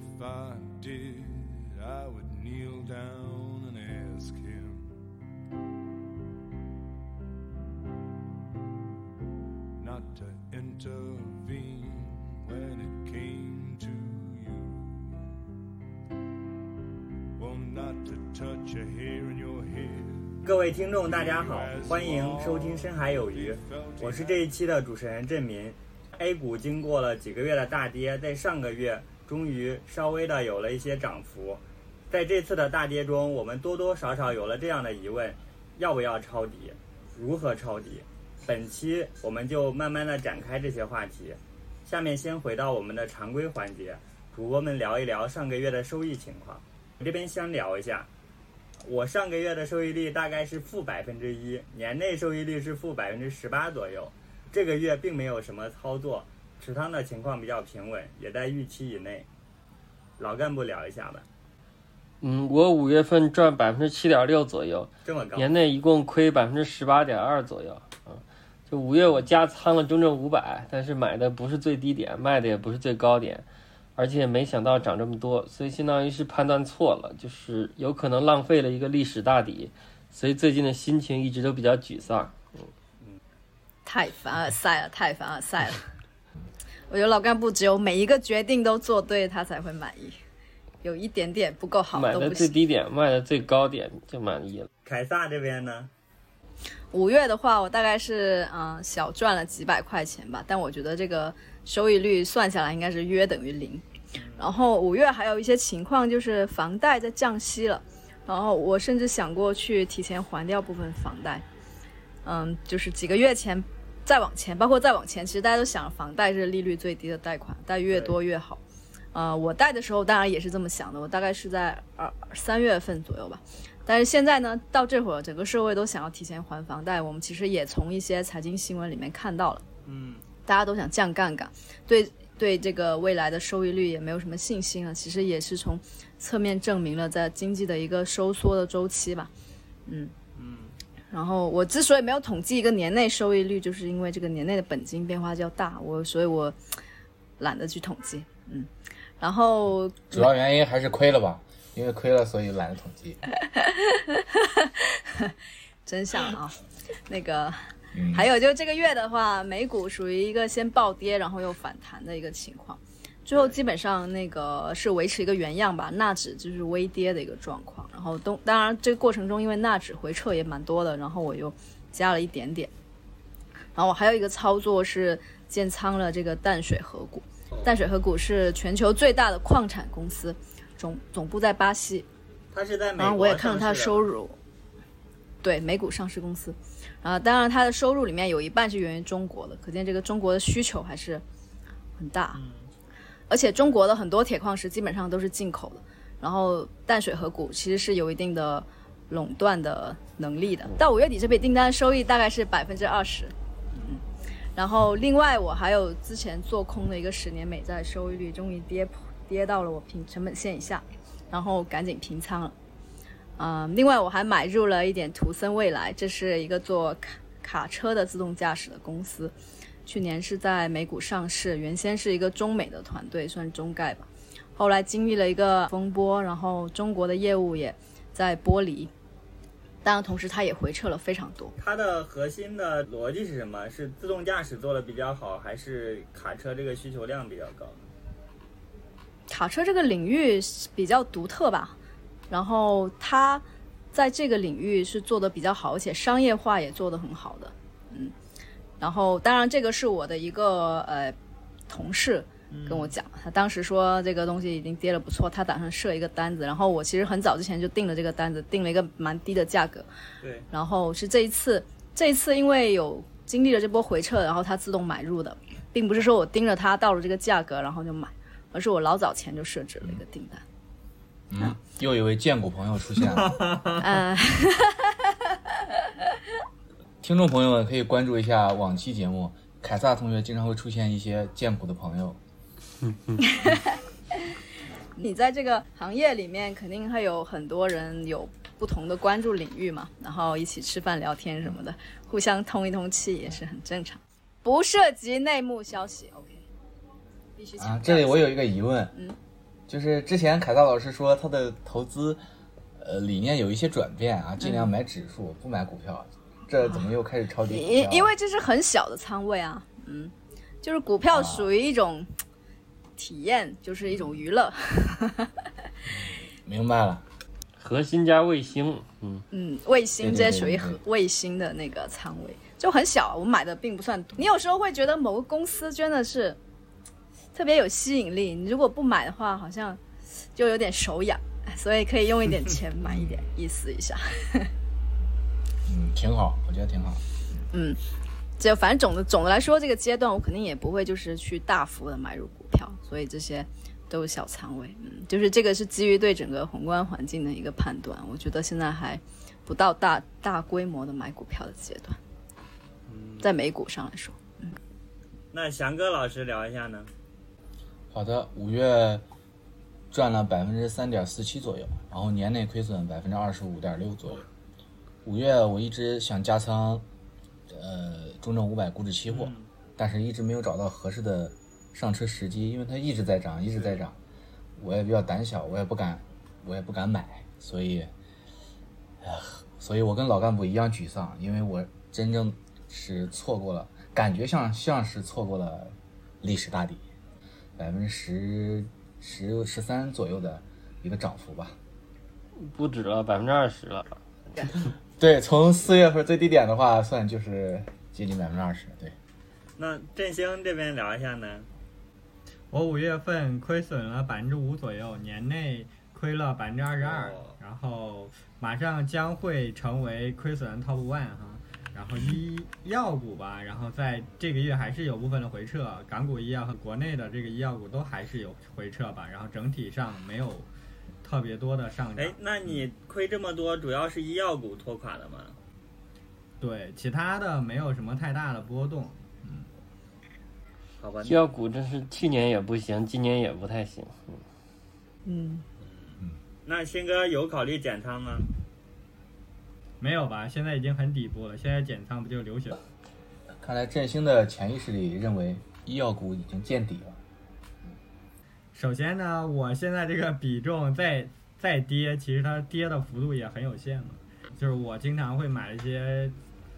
if I did, I would kneel down and ask him. Not to intervene when it came to you. Well, not to touch a hair in your head. 各位听众，大家好，欢迎收听《深海有鱼》，我是这一期的主持人郑民。A 股经过了几个月的大跌，在上个月终于稍微的有了一些涨幅。在这次的大跌中，我们多多少少有了这样的疑问：要不要抄底？如何抄底？本期我们就慢慢的展开这些话题。下面先回到我们的常规环节，主播们聊一聊上个月的收益情况。我这边先聊一下，我上个月的收益率大概是负百分之一，年内收益率是负百分之十八左右。这个月并没有什么操作，持仓的情况比较平稳，也在预期以内。老干部聊一下吧，嗯，我五月份赚百分之七点六左右，这么高，年内一共亏百分之十八点二左右。嗯，就五月我加仓了中证五百，但是买的不是最低点，卖的也不是最高点，而且没想到涨这么多，所以相当于是判断错了，就是有可能浪费了一个历史大底，所以最近的心情一直都比较沮丧。嗯太凡尔赛了，太凡尔赛了。我觉得老干部只有每一个决定都做对，他才会满意。有一点点不够好买的都不行。最低点，卖的最高点就满意了。凯撒这边呢？五月的话，我大概是嗯、呃小赚了几百块钱吧，但我觉得这个收益率算下来应该是约等于零。然后五月还有一些情况就是房贷在降息了，然后我甚至想过去提前还掉部分房贷。嗯，就是几个月前再往前，包括再往前，其实大家都想房贷是利率最低的贷款，贷越多越好。呃，我贷的时候当然也是这么想的，我大概是在二三月份左右吧。但是现在呢，到这会儿，整个社会都想要提前还房贷，我们其实也从一些财经新闻里面看到了，嗯，大家都想降杠杆，对对这个未来的收益率也没有什么信心了。其实也是从侧面证明了在经济的一个收缩的周期吧，嗯嗯。然后我之所以没有统计一个年内收益率，就是因为这个年内的本金变化较大，我所以我懒得去统计，嗯。然后主要原因还是亏了吧，因为亏了，所以懒得统计。真相啊，那个嗯还有就这个月的话，美股属于一个先暴跌，然后又反弹的一个情况，最后基本上那个是维持一个原样吧，纳指就是微跌的一个状况，然后东当然这个过程中因为纳指回撤也蛮多的，然后我又加了一点点，然后我还有一个操作是建仓了这个淡水河谷，淡水河谷是全球最大的矿产公司，总总部在巴西，它是在美国然后我也看了它的收入，对美股上市公司，啊，当然它的收入里面有一半是源于中国的，可见这个中国的需求还是很大，而且中国的很多铁矿石基本上都是进口的，然后淡水河谷其实是有一定的垄断的能力的。到五月底这笔订单收益大概是百分之二十，嗯，然后另外我还有之前做空的一个十年美债收益率终于跌破跌到了我平成本线以下，然后赶紧平仓了。嗯，另外我还买入了一点图森未来，这是一个做卡卡车的自动驾驶的公司，去年是在美股上市，原先是一个中美的团队，算是中概吧。后来经历了一个风波，然后中国的业务也在剥离，当然同时它也回撤了非常多。它的核心的逻辑是什么？是自动驾驶做的比较好，还是卡车这个需求量比较高？卡车这个领域比较独特吧，然后它在这个领域是做的比较好，而且商业化也做得很好的，嗯。然后当然这个是我的一个呃同事跟我讲，他当时说这个东西已经跌了不错，他打算设一个单子，然后我其实很早之前就定了这个单子，定了一个蛮低的价格，对，然后是这一次，这一次因为有经历了这波回撤，然后它自动买入的，并不是说我盯着它到了这个价格然后就买，而是我老早前就设置了一个订单。嗯，又一位荐股朋友出现了。呃，听众朋友们可以关注一下往期节目，凯撒同学经常会出现一些剑谱的朋友。你在这个行业里面肯定会有很多人有不同的关注领域嘛，然后一起吃饭聊天什么的，互相通一通气也是很正常，不涉及内幕消息。OK，必须强调啊，这里我有一个疑问，嗯，就是之前凯撒老师说他的投资呃理念有一些转变啊，尽量买指数，不买股票。这怎么又开始抄底？因因为这是很小的仓位啊，嗯，就是股票属于一种体验，就是一种娱乐。明白了，核心加卫星，嗯，嗯，卫星这些属于核卫星的那个仓位，就很小，我买的并不算多。你有时候会觉得某个公司真的是特别有吸引力，你如果不买的话，好像就有点手痒，所以可以用一点钱买一点，意思一下。嗯，挺好，我觉得挺好。嗯，就反正总的总的来说，这个阶段我肯定也不会就是去大幅的买入股票，所以这些都是小仓位。嗯，就是这个是基于对整个宏观环境的一个判断，我觉得现在还不到大大规模的买股票的阶段，在美股上来说。嗯那翔哥老师聊一下呢？好的，五月赚了百分之三点四七左右，然后年内亏损百分之二十五点六左右。五月我一直想加仓，呃，中证五百股指期货，但是一直没有找到合适的上车时机，因为它一直在涨，一直在涨，我也比较胆小，我也不敢，我也不敢买，所以，唉所以我跟老干部一样沮丧，因为我真正是错过了，感觉像像是错过了历史大底。百分之十十十三左右的一个涨幅吧。不止了，百分之二十了。对，从四月份最低点的话算，就是接近百分之二十。对，那振兴这边聊一下呢？我五月份亏损了百分之五左右，年内亏了百分之二十二哦，然后马上将会成为亏损 top one 哈。然后医药股吧，然后在这个月还是有部分的回撤，港股医药和国内的这个医药股都还是有回撤吧，然后整体上没有特别多的上涨哎。，那你亏这么多，主要是医药股拖垮的吗？对，其他的没有什么太大的波动。嗯好吧，医药股真是去年也不行，今年也不太行。嗯嗯，那新哥有考虑减仓吗？没有吧？现在已经很底部了，现在减仓不就流血？看来振兴的潜意识里认为医药股已经见底了。首先呢，我现在这个比重再再跌，其实它跌的幅度也很有限嘛。就是我经常会买一些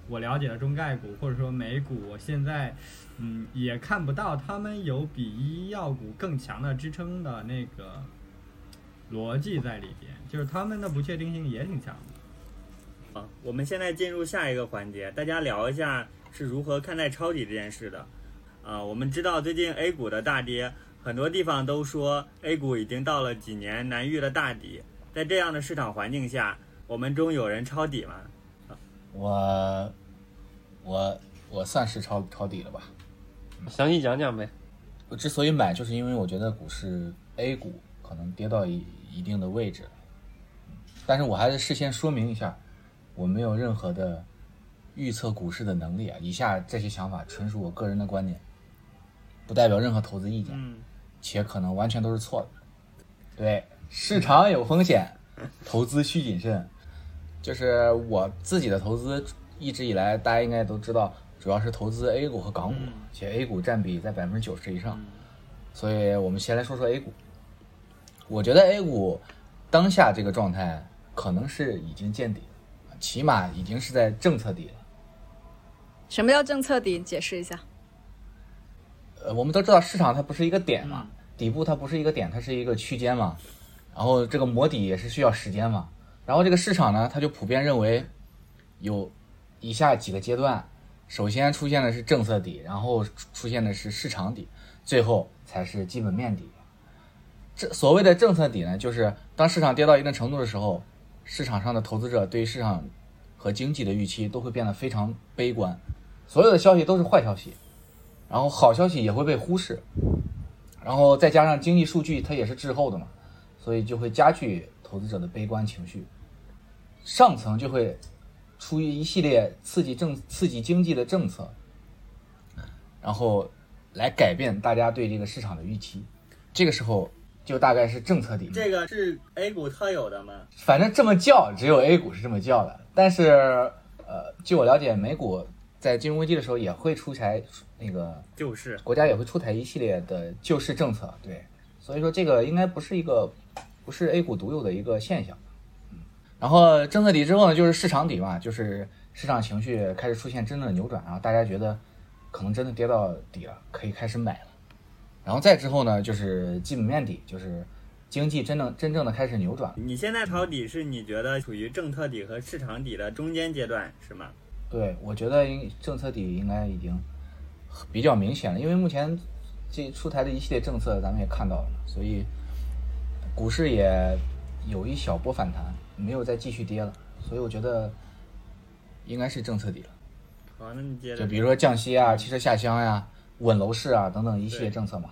我了解的中概股，或者说美股，我现在嗯也看不到他们有比医药股更强的支撑的那个逻辑在里边，就是他们的不确定性也挺强的。好，我们现在进入下一个环节，大家聊一下是如何看待抄底这件事的。啊，我们知道最近 A 股的大跌，很多地方都说 A 股已经到了几年难遇的大底。在这样的市场环境下，我们中有人抄底吗？我我我算是抄抄底了吧？详细讲讲呗。我之所以买，就是因为我觉得股市 A 股可能跌到一一定的位置了，但是我还是事先说明一下，我没有任何的预测股市的能力啊。以下这些想法纯属我个人的观点，不代表任何投资意见，嗯，且可能完全都是错的。对，市场有风险，投资需谨慎。就是我自己的投资，一直以来大家应该都知道，主要是投资 A 股和港股，嗯且 A 股占比在百分之九十以上。所以我们先来说说 A 股。我觉得 A 股当下这个状态可能是已经见底了，起码已经是在政策底了。什么叫政策底？解释一下。呃，我们都知道市场它不是一个点嘛，底部它不是一个点，它是一个区间嘛。然后这个磨底也是需要时间嘛。然后这个市场呢，它就普遍认为有以下几个阶段，首先出现的是政策底，然后出出现的是市场底，最后才是基本面底。这所谓的政策底呢，就是当市场跌到一定程度的时候，市场上的投资者对于市场和经济的预期都会变得非常悲观，所有的消息都是坏消息。然后好消息也会被忽视，然后再加上经济数据它也是滞后的嘛，所以就会加剧投资者的悲观情绪。上层就会出于一系列刺激政刺激经济的政策，然后来改变大家对这个市场的预期。这个时候就大概是政策底。这个是 A 股特有的吗？反正这么叫，只有 A 股是这么叫的。但是，呃，据我了解，美股在金融危机的时候也会出台那个救市国家也会出台一系列的救市政策，对，所以说这个应该不是一个不是 A 股独有的一个现象。嗯，然后政策底之后呢，就是市场底嘛，就是市场情绪开始出现真正的扭转，然后大家觉得可能真的跌到底了，可以开始买了。然后再之后呢，就是基本面底，就是经济真正真正的开始扭转。你现在抄底是你觉得处于政策底和市场底的中间阶段是吗？对，我觉得应政策底应该已经比较明显了，因为目前这出台的一系列政策咱们也看到了，所以股市也有一小波反弹，没有再继续跌了，所以我觉得应该是政策底了。好，那你接着。就比如说降息啊、汽车下乡呀、稳楼市啊等等一系列政策嘛。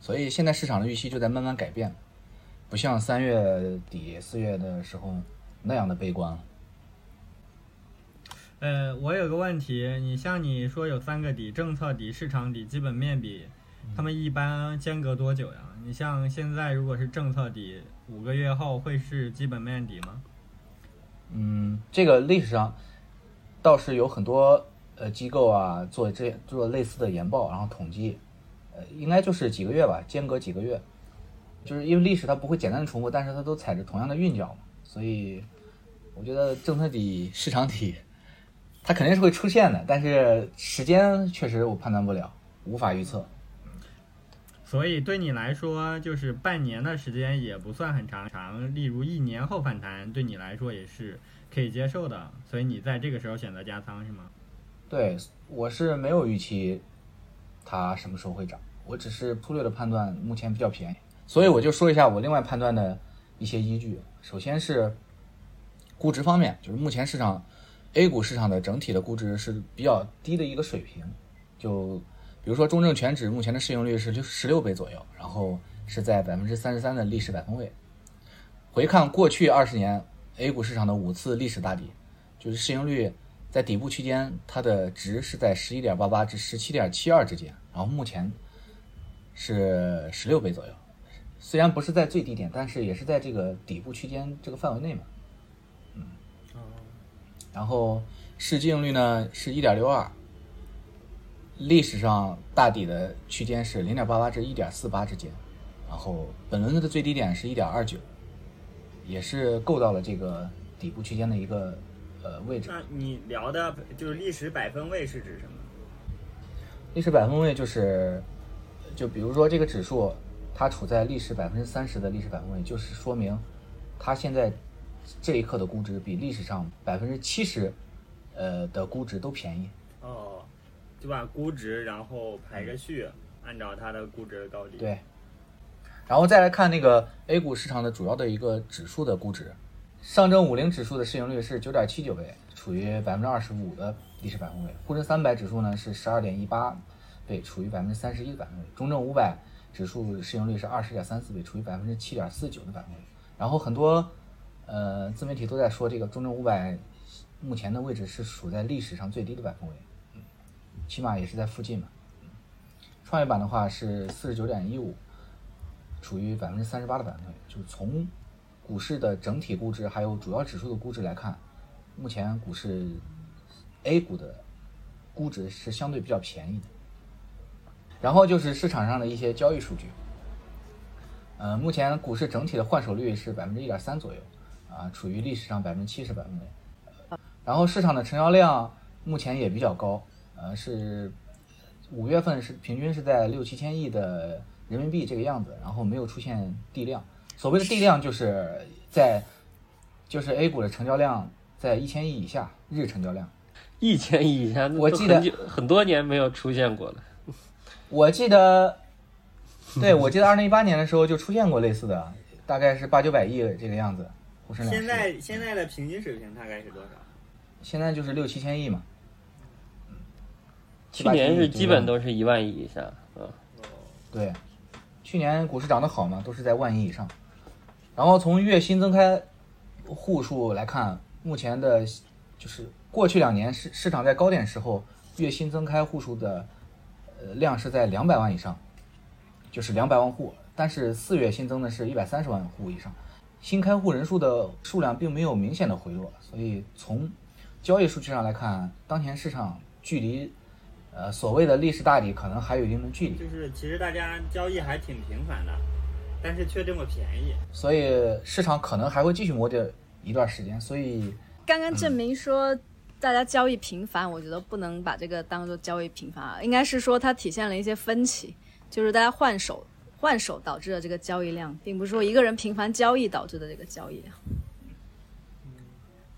所以现在市场的预期就在慢慢改变，不像三月底四月的时候那样的悲观了。呃，我有个问题，你像你说有三个底，政策底、市场底、基本面底，他们一般间隔多久呀？你像现在如果是政策底，五个月后会是基本面底吗？嗯，这个历史上倒是有很多呃机构啊做这做类似的研报，然后统计，呃，应该就是几个月吧，间隔几个月，就是因为历史它不会简单的重复，但是它都踩着同样的韵脚嘛，所以我觉得政策底、市场底。它肯定是会出现的，但是时间确实我判断不了，无法预测。所以对你来说，就是半年的时间也不算很长，长。例如一年后反弹，对你来说也是可以接受的。所以你在这个时候选择加仓是吗？对，我是没有预期它什么时候会涨，我只是粗略的判断目前比较便宜，所以我就说一下我另外判断的一些依据。首先是估值方面，就是目前市场。A 股市场的整体的估值是比较低的一个水平，就比如说中证全指目前的市盈率是六十六倍左右，然后是在百分之三十三的历史百分位。回看过去二十年 A 股市场的五次历史大底，就是市盈率在底部区间，它的值是在十一点八八至十七点七二之间，然后目前是十六倍左右，虽然不是在最低点，但是也是在这个底部区间这个范围内嘛。然后市净率呢是一点六二，历史上大底的区间是零点八八至一点四八之间，然后本轮的最低点是一点二九，也是够到了这个底部区间的一个呃位置。那你聊的就是历史百分位是指什么？历史百分位就是，就比如说这个指数它处在历史百分之三十的历史百分位，就是说明它现在。这一刻的估值比历史上百分之七十，呃的估值都便宜。哦，就把估值然后排个序，按照它的估值的高低。对。然后再来看那个 A 股市场的主要的一个指数的估值，上证五零指数的市盈率是九点七九倍，处于百分之二十五的历史百分位；沪深三百指数呢是十二点一八倍，处于百分之三十一的百分位；中证五百指数市盈率是二十点三四倍，处于百分之七点四九的百分位。然后很多。呃，自媒体都在说这个中证五百目前的位置是处在历史上最低的百分位，起码也是在附近嘛。创业板的话是四十九点一五，处于百分之三十八的百分位。就是从股市的整体估值还有主要指数的估值来看，目前股市 A 股的估值是相对比较便宜的。然后就是市场上的一些交易数据，呃，目前股市整体的换手率是百分之一点三左右。啊，处于历史上百分之七十百分位，然后市场的成交量目前也比较高，呃，是五月份是平均是在六七千亿的人民币这个样子，然后没有出现地量。所谓的地量就是在就是 A 股的成交量在一千亿以下，日成交量一千亿以下，我记得很多年没有出现过了。我记得，对我记得二零一八年的时候就出现过类似的，大概是八九百亿这个样子。现在现在的平均水平大概是多少？现在就是六七千亿嘛。去年是基本都是一万亿以下，嗯。对，去年股市涨得好嘛，都是在万亿以上。然后从月新增开户数来看，目前的，就是过去两年市市场在高点时候，月新增开户数的呃量是在两百万以上，就是两百万户。但是四月新增的是一百三十万户以上。新开户人数的数量并没有明显的回落，所以从交易数据上来看，当前市场距离呃所谓的历史大底可能还有一定的距离。就是其实大家交易还挺频繁的，但是却这么便宜。所以市场可能还会继续磨跌一段时间。所以刚刚证明说大家交易频繁，我觉得不能把这个当做交易频繁啊，应该是说它体现了一些分歧，就是大家换手换手导致的这个交易量，并不是说一个人频繁交易导致的这个交易量。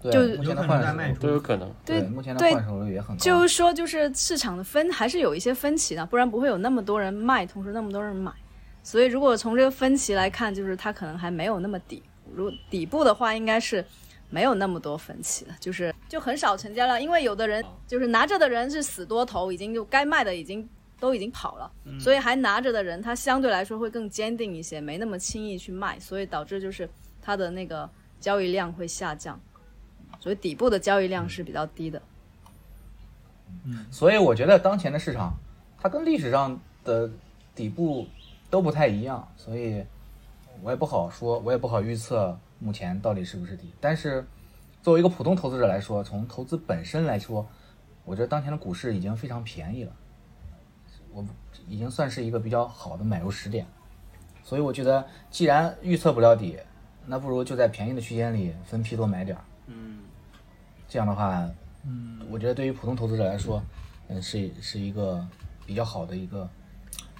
对就目前的换手率在卖出都有可能。对目前的换手率也很高。就是说，就是市场的分还是有一些分歧的，不然不会有那么多人卖，同时那么多人买。所以如果从这个分歧来看，就是它可能还没有那么底。如底部的话，应该是没有那么多分歧的，就是就很少成交量，因为有的人就是拿着的人是死多头，已经就该卖的已经都已经跑了，所以还拿着的人他相对来说会更坚定一些，没那么轻易去卖，所以导致就是它的那个交易量会下降，所以底部的交易量是比较低的。所以我觉得当前的市场，它跟历史上的底部都不太一样，所以我也不好说，我也不好预测目前到底是不是底。但是作为一个普通投资者来说，从投资本身来说，我觉得当前的股市已经非常便宜了，我已经算是一个比较好的买入时点。所以我觉得，既然预测不了底，那不如就在便宜的区间里分批多买点儿。嗯，这样的话，嗯，我觉得对于普通投资者来说，嗯，是是一个比较好的一个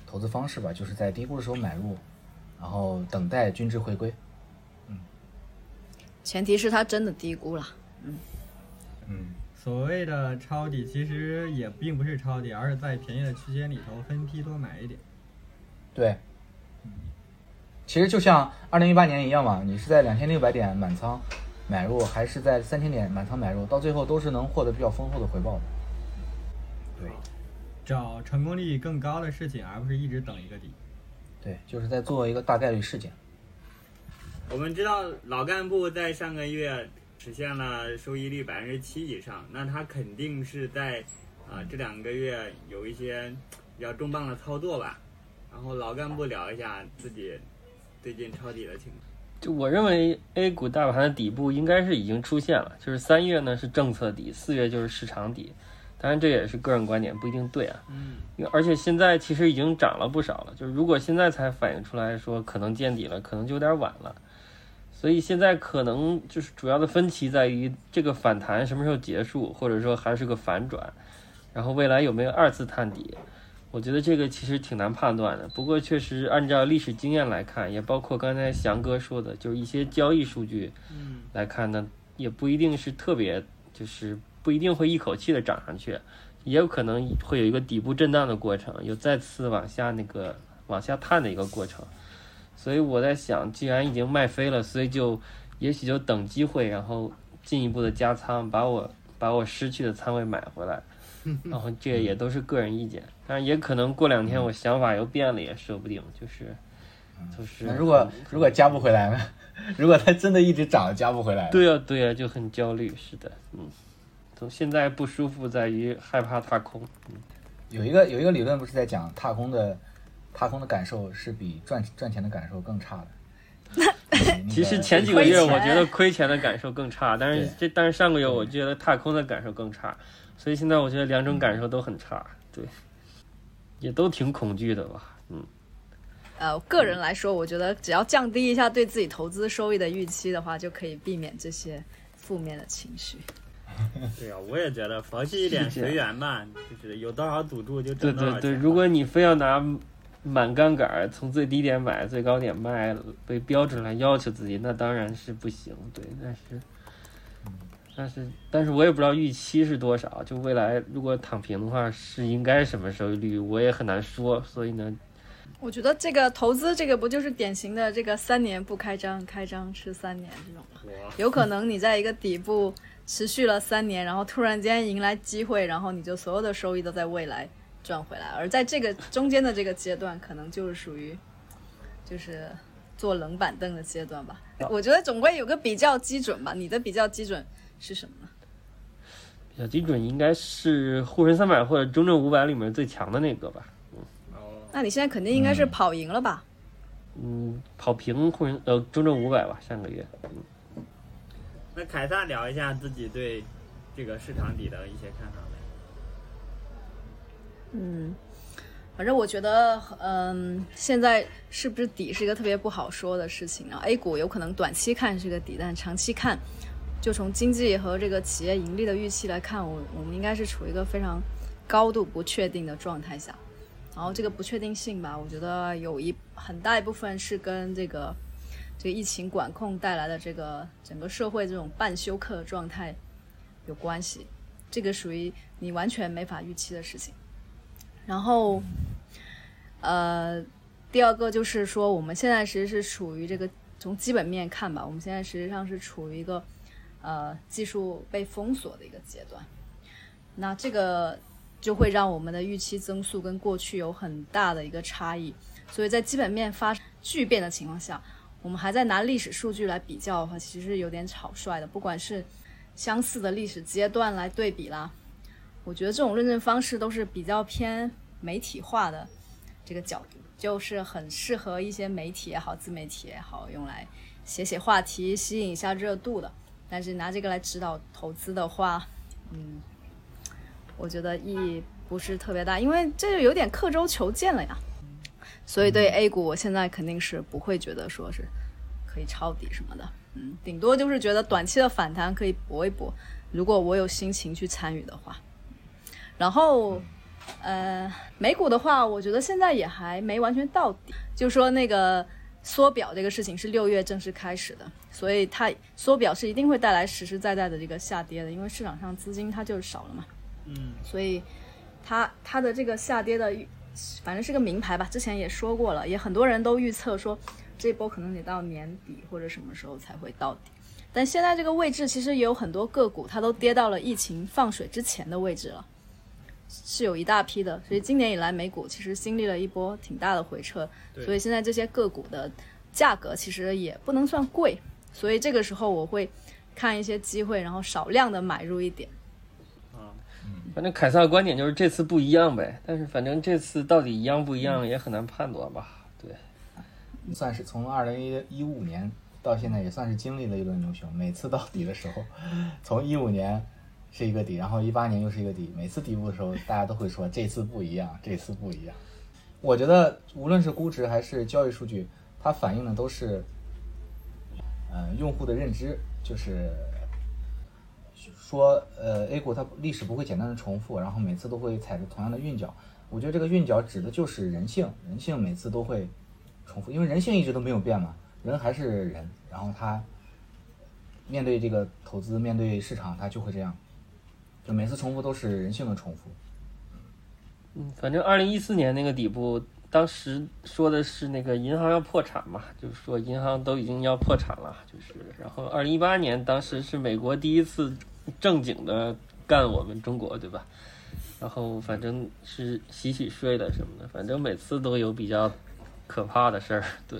投资方式吧，就是在低估的时候买入，然后等待均值回归。嗯前提是它真的低估了。嗯，所谓的抄底其实也并不是抄底，而是在便宜的区间里头分批多买一点。对。其实就像二零一八年一样嘛，你是在两千六百点满仓买入，还是在三千点满仓买入，到最后都是能获得比较丰厚的回报的。对，找成功率更高的事情，而不是一直等一个底。对，就是在做一个大概率事件。我们知道老干部在上个月实现了收益率百分之七以上，那他肯定是在啊、这两个月有一些比较重磅的操作吧。然后老干部聊一下自己最近抄底的情况。就我认为 A 股大盘的底部应该是已经出现了，就是三月呢是政策底，四月就是市场底。当然这也是个人观点，不一定对啊。嗯，而且现在其实已经涨了不少了，就是如果现在才反映出来说可能见底了，可能就有点晚了。所以现在可能就是主要的分歧在于这个反弹什么时候结束，或者说还是个反转，然后未来有没有二次探底。我觉得这个其实挺难判断的。不过确实按照历史经验来看，也包括刚才翔哥说的，就是一些交易数据嗯来看呢，也不一定是特别，就是不一定会一口气的涨上去，也有可能会有一个底部震荡的过程，有再次往下那个往下探的一个过程。所以我在想，既然已经卖飞了，所以就也许就等机会，然后进一步的加仓，把我把我失去的仓位买回来。然后这也都是个人意见，但是也可能过两天我想法又变了，也说不定。就是就是，如果如果加不回来呢？如果它真的一直涨，加不回来，对呀、对呀、就很焦虑。是的，嗯，从现在不舒服在于害怕踏空。有一个有一个理论不是在讲踏空的踏空的感受是比赚赚钱的感受更差的。其实前几个月我觉得亏钱的感受更差，但是这但是上个月我觉得踏空的感受更差，所以现在我觉得两种感受都很差，对，也都挺恐惧的吧，嗯，呃，个人来说，我觉得只要降低一下对自己投资收益的预期的话，就可以避免这些负面的情绪。对啊、我也觉得佛系一点，随缘吧，就是有多少赌注就对对对，挣多少钱。如果你非要拿满杠杆儿从最低点买最高点卖，被标准来要求自己，那当然是不行，对，但是。但是，但是我也不知道预期是多少。就未来如果躺平的话，是应该什么收益率，我也很难说。所以呢，我觉得这个投资这个不就是典型的这个三年不开张，开张吃三年这种吗？有可能你在一个底部持续了三年，然后突然间迎来机会，然后你就所有的收益都在未来赚回来，而在这个中间的这个阶段，可能就是属于就是坐冷板凳的阶段吧。我觉得总归有个比较基准吧。你的比较基准是什么呢？比较基准应该是沪深三百或者中证五百里面最强的那个吧。哦，那你现在肯定应该是跑赢了吧？嗯，跑平沪深呃中证五百吧，上个月。那凯撒聊一下自己对这个市场底的一些看法呗。嗯，反正我觉得，嗯，现在是不是底是一个特别不好说的事情啊？A 股有可能短期看是个底，但长期看，就从经济和这个企业盈利的预期来看，我我们应该是处于一个非常高度不确定的状态下。然后这个不确定性吧，我觉得有一很大一部分是跟这个这个疫情管控带来的这个整个社会这种半休克状态有关系。这个属于你完全没法预期的事情。然后，呃，第二个就是说，我们现在其实是处于这个从基本面看吧，我们现在实际上是处于一个呃技术被封锁的一个阶段。那这个就会让我们的预期增速跟过去有很大的一个差异。所以在基本面发巨变的情况下，我们还在拿历史数据来比较的话，其实有点草率的。不管是相似的历史阶段来对比啦，我觉得这种论证方式都是比较偏媒体化的这个角度，就是很适合一些媒体也好、自媒体也好用来写写话题、吸引一下热度的。但是拿这个来指导投资的话，嗯，我觉得意义不是特别大，因为这就有点刻舟求剑了呀。所以对 A 股，我现在肯定是不会觉得说是可以抄底什么的。嗯，顶多就是觉得短期的反弹可以搏一搏，如果我有心情去参与的话。然后，呃，美股的话，我觉得现在也还没完全到底。就说那个缩表这个事情是六月正式开始的，所以它缩表是一定会带来实实在在的这个下跌的，因为市场上资金它就少了嘛。嗯，所以它它的这个下跌的，反正是个名牌吧。之前也说过了，也很多人都预测说。这波可能得到年底或者什么时候才会到底，但现在这个位置其实也有很多个股，它都跌到了疫情放水之前的位置了，是有一大批的。所以今年以来美股其实经历了一波挺大的回撤，所以现在这些个股的价格其实也不能算贵，所以这个时候我会看一些机会，然后少量的买入一点。啊，反正凯撒的观点就是这次不一样呗，但是反正这次到底一样不一样也很难判断吧。对算是从二零一五年到现在，也算是经历了一轮牛熊。每次到底的时候，从一五年是一个底，然后一八年又是一个底。每次底部的时候，大家都会说这次不一样，这次不一样。我觉得无论是估值还是交易数据，它反映的都是，呃，用户的认知，就是说，呃，A 股它历史不会简单的重复，然后每次都会踩着同样的韵脚。我觉得这个韵脚指的就是人性，人性每次都会。重复，因为人性一直都没有变嘛，人还是人，然后他面对这个投资，面对市场，他就会这样，就每次重复都是人性的重复。嗯，反正二零一四年那个底部，当时说的是那个银行要破产嘛，就是说银行都已经要破产了，就是，然后二零一八年当时是美国第一次正经的干我们中国，对吧？然后反正是洗洗睡的什么的，反正每次都有比较。可怕的事儿，对，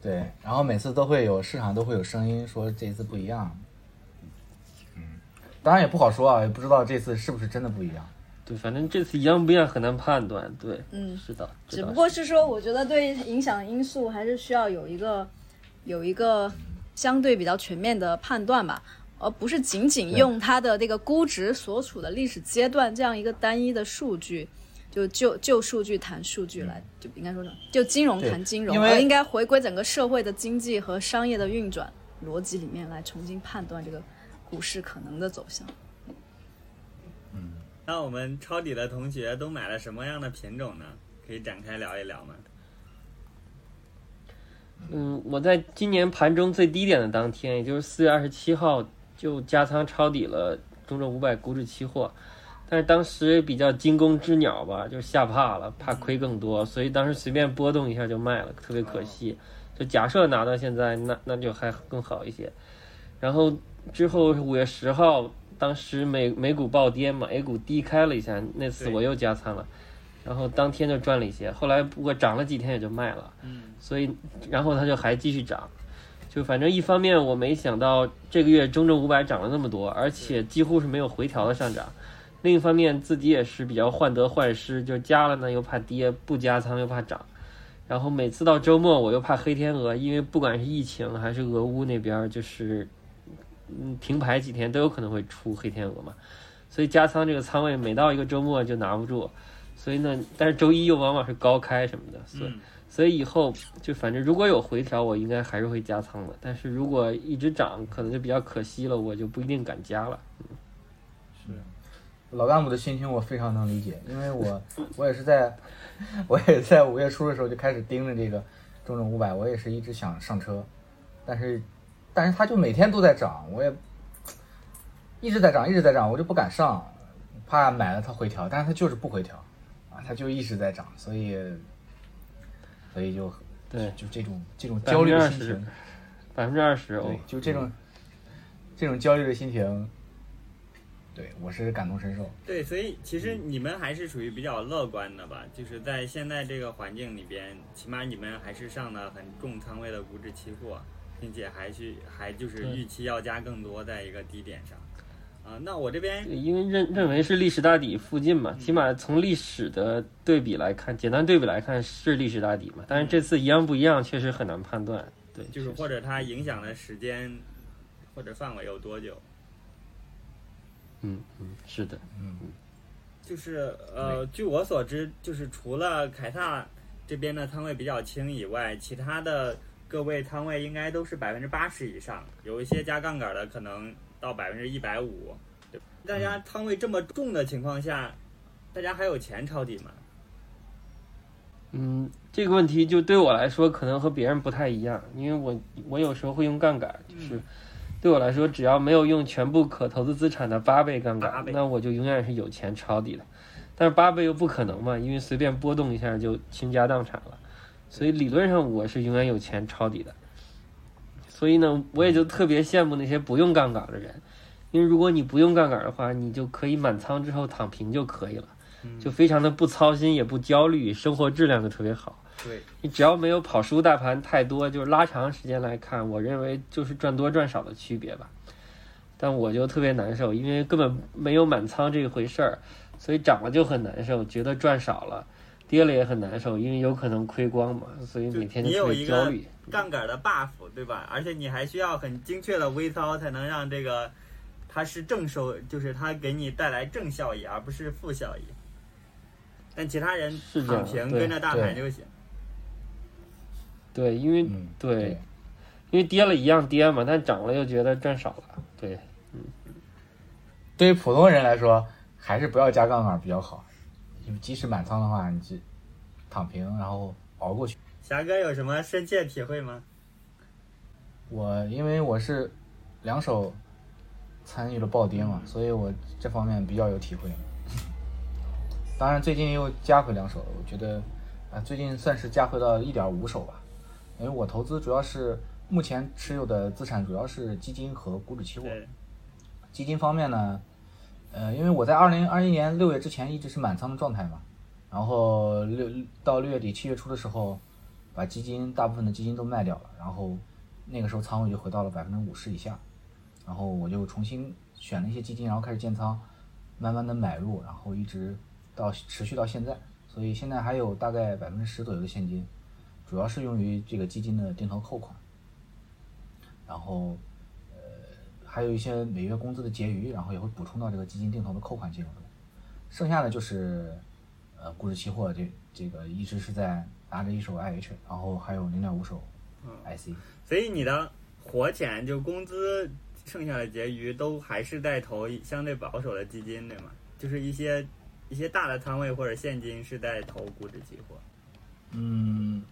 对，然后每次都会有市场都会有声音说这次不一样，嗯，当然也不好说啊，也不知道这次是不是真的不一样。对，反正这次一样不一样很难判断。对，嗯，是的，只不过是说，我觉得对影响因素还是需要有一个有一个相对比较全面的判断吧，而不是仅仅用它的这个估值所处的历史阶段这样一个单一的数据。就就就数据谈数据来，就应该说什么？就金融谈金融，而应该回归整个社会的经济和商业的运转逻辑里面来重新判断这个股市可能的走向。嗯，那我们抄底的同学都买了什么样的品种呢？可以展开聊一聊吗？嗯，我在今年盘中最低点的当天，也就是四月二十七号，就加仓抄底了中证五百股指期货。但是当时比较惊弓之鸟吧，就吓怕了，怕亏更多，所以当时随便波动一下就卖了，特别可惜。就假设拿到现在，那那就还更好一些。然后之后五月十号，当时美美股暴跌嘛，A 股低开了一下，那次我又加仓了，然后当天就赚了一些。后来不过涨了几天也就卖了，所以然后它就还继续涨。就反正一方面我没想到这个月中证五百涨了那么多，而且几乎是没有回调的上涨。另一方面，自己也是比较患得患失，就加了呢又怕跌，不加仓又怕涨，然后每次到周末我又怕黑天鹅，因为不管是疫情还是俄乌那边，就是嗯停牌几天都有可能会出黑天鹅嘛，所以加仓这个仓位每到一个周末就拿不住，所以呢，但是周一又往往是高开什么的，所以、嗯所以以后就反正如果有回调，我应该还是会加仓的。但是如果一直涨，可能就比较可惜了，我就不一定敢加了。是老干部的心情我非常能理解，因为我 我也是在，我也在五月初的时候就开始盯着这个中证五百，我也是一直想上车，但是但是它就每天都在涨，我也一直在涨，一直在涨，我就不敢上，怕买了它回调，但是它就是不回调啊，它就一直在涨，所以所以就对，就这种这种焦虑的心情，百分之二十哦对，，就这种这种焦虑的心情，对我是感同身受。对，所以其实你们还是属于比较乐观的吧？就是在现在这个环境里边，起码你们还是上了很重仓位的股指期货，并且还去还就是预期要加更多，在一个低点上。啊，那我这边因为认认为是历史大底附近嘛，起码从历史的对比来看，简单对比来看是历史大底嘛。但是这次一样不一样，确实很难判断。对，就是或者它影响的时间或者范围有多久？嗯嗯，是的，嗯嗯就是呃，据我所知，就是除了凯撒这边的仓位比较轻以外，其他的各位仓位应该都是百分之八十以上，有一些加杠杆的可能到百分之一百五。对，大家仓位这么重的情况下，大家还有钱抄底吗？嗯，这个问题就对我来说可能和别人不太一样，因为我我有时候会用杠杆，就是对我来说，只要没有用全部可投资资产的八倍杠杆，那我就永远是有钱抄底的。但是八倍又不可能嘛，因为随便波动一下就倾家荡产了，所以理论上我是永远有钱抄底的。所以呢，我也就特别羡慕那些不用杠杆的人，因为如果你不用杠杆的话，你就可以满仓之后躺平就可以了。就非常的不操心，也不焦虑，生活质量就特别好。对，你只要没有跑输大盘太多，就是拉长时间来看，我认为就是赚多赚少的区别吧。但我就特别难受，因为根本没有满仓这一回事儿，所以涨了就很难受，觉得赚少了；跌了也很难受，因为有可能亏光嘛，所以每天你有一个别焦虑。杠杆的 buff，对吧？而且你还需要很精确的微操，才能让这个它是正收，就是它给你带来正效益，而不是负效益。但其他人是躺平跟着大盘就行。对，因为、嗯，对，因为跌了一样跌嘛，但涨了又觉得赚少了。对，对于普通人来说，还是不要加杠杆比较好。即使满仓的话，你就躺平，然后熬过去。霞哥有什么深切体会吗？我因为我是两手参与了暴跌嘛，所以我这方面比较有体会。当然，最近又加回两手了，我觉得啊，最近算是加回到一点五手吧。因为我投资主要是目前持有的资产主要是基金和股指期货。基金方面呢，呃，因为我在二零二一年六月之前一直是满仓的状态嘛，然后六到六月底七月初的时候，把基金大部分的基金都卖掉了，然后那个时候仓位就回到了百分之五十以下，然后我就重新选了一些基金，然后开始建仓，慢慢的买入，然后一直到持续到现在，所以现在还有大概百分之十左右的现金，主要是用于这个基金的定投扣款，然后还有一些每月工资的结余，然后也会补充到这个基金定投的扣款金额中。剩下的就是，呃，股指期货这这个一直是在拿着一手 IH，然后还有零点五手 IC。所以你的活钱就工资剩下的结余都还是在投相对保守的基金，对吗？就是一些一些大的仓位或者现金是在投股指期货。嗯，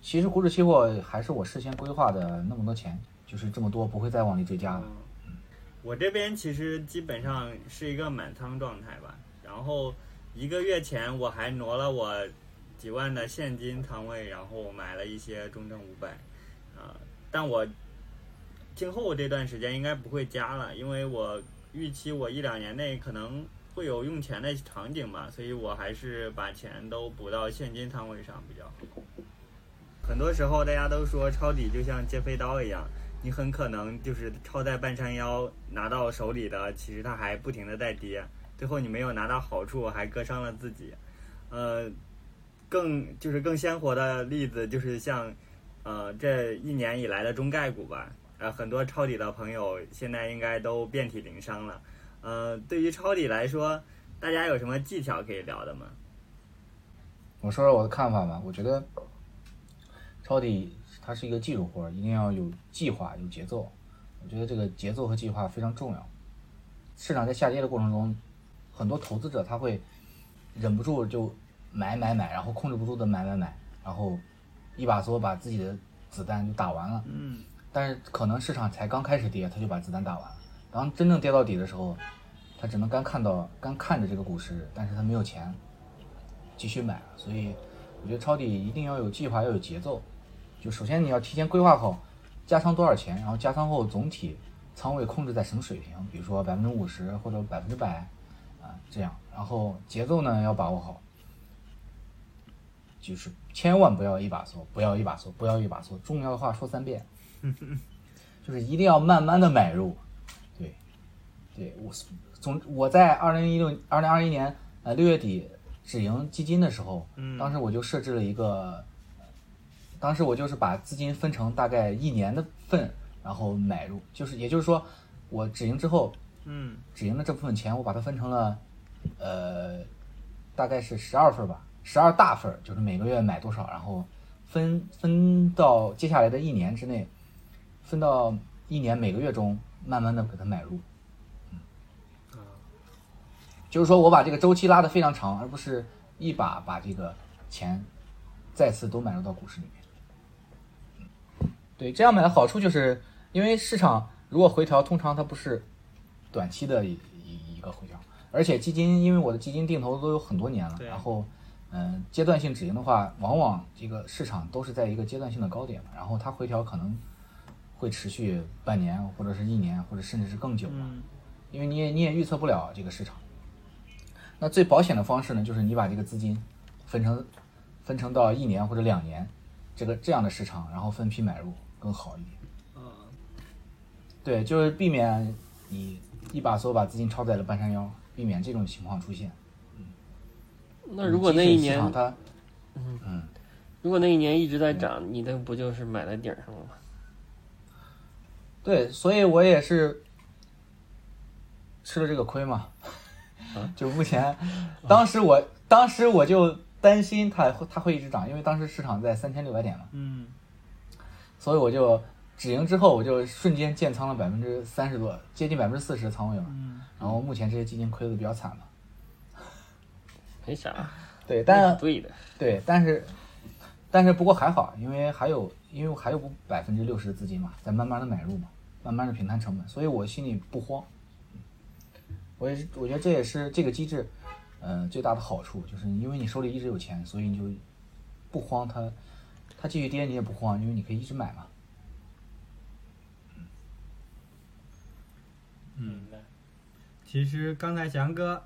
其实股指期货还是我事先规划的那么多钱，就是这么多，不会再往里追加了。嗯，我这边其实基本上是一个满仓状态吧。然后一个月前我还挪了我几万的现金仓位，然后买了一些中证五百，啊，但我今后这段时间应该不会加了，因为我预期我一两年内可能会有用钱的场景吧，所以我还是把钱都补到现金仓位上比较好。很多时候大家都说抄底就像接飞刀一样，你很可能就是抄在半山腰，拿到手里的其实它还不停的在跌，最后你没有拿到好处，还割伤了自己。呃，更就是更鲜活的例子就是像，呃这一年以来的中概股吧，呃很多抄底的朋友现在应该都遍体鳞伤了。呃，对于抄底来说，大家有什么技巧可以聊的吗？我说说我的看法吧，我觉得抄底它是一个技术活儿，一定要有计划、有节奏。我觉得这个节奏和计划非常重要。市场在下跌的过程中，很多投资者他会忍不住就买买买，然后控制不住的买买买，然后一把梭把自己的子弹就打完了。嗯但是可能市场才刚开始跌，他就把子弹打完了。当真正跌到底的时候，他只能干看到干看着这个股市，但是他没有钱继续买了。所以我觉得抄底一定要有计划，要有节奏。就首先你要提前规划好加仓多少钱，然后加仓后总体仓位控制在什么水平，比如说百分之五十或者百分之百啊这样。然后节奏呢要把握好，就是千万不要一把梭，不要一把梭，不要一把梭。重要的话说三遍。就是一定要慢慢的买入，对，对我总我在二零一六二零二一年呃六月底止盈基金的时候，嗯当时我就设置了一个，当时我就是把资金分成大概一年的份，然后买入，就是也就是说我止盈之后，嗯止盈的这部分钱我把它分成了，呃，大概是十二份吧，十二大份，就是每个月买多少，然后分分到接下来的一年之内。分到一年每个月中，慢慢的给它买入。嗯，就是说我把这个周期拉得非常长，而不是一把把这个钱再次都买入到股市里面。嗯对，这样买的好处就是，因为市场如果回调，通常它不是短期的一一一个回调，而且基金因为我的基金定投都有很多年了，然后嗯、阶段性止盈的话，往往这个市场都是在一个阶段性的高点，然后它回调可能。会持续半年或者是一年，或者甚至是更久嘛？嗯因为你也你也预测不了这个市场。那最保险的方式呢，就是你把这个资金分成分成到一年或者两年，这个这样的市场，然后分批买入更好一点。嗯对，就是避免你一把手把资金抄在了半山腰，避免这种情况出现。那如果那一年场它如果那一年一直在涨，你的不就是买在顶上了吗？对，所以我也是吃了这个亏嘛。就目前，当时我当时我就担心它会它会一直涨，因为当时市场在三千六百点嘛，嗯所以我就止盈之后，我就瞬间建仓了百分之三十多，接近百分之四十的仓位了。嗯然后目前这些基金亏的比较惨嘛。没啥，对，但是对的。对，但是但是不过还好，因为还有因为还有百分之六十的资金嘛，在慢慢的买入嘛，慢慢的平摊成本，所以我心里不慌。我也是，我觉得这也是这个机制，呃，最大的好处，就是因为你手里一直有钱，所以你就不慌它，它继续跌你也不慌，因为你可以一直买嘛。嗯其实刚才翔哥，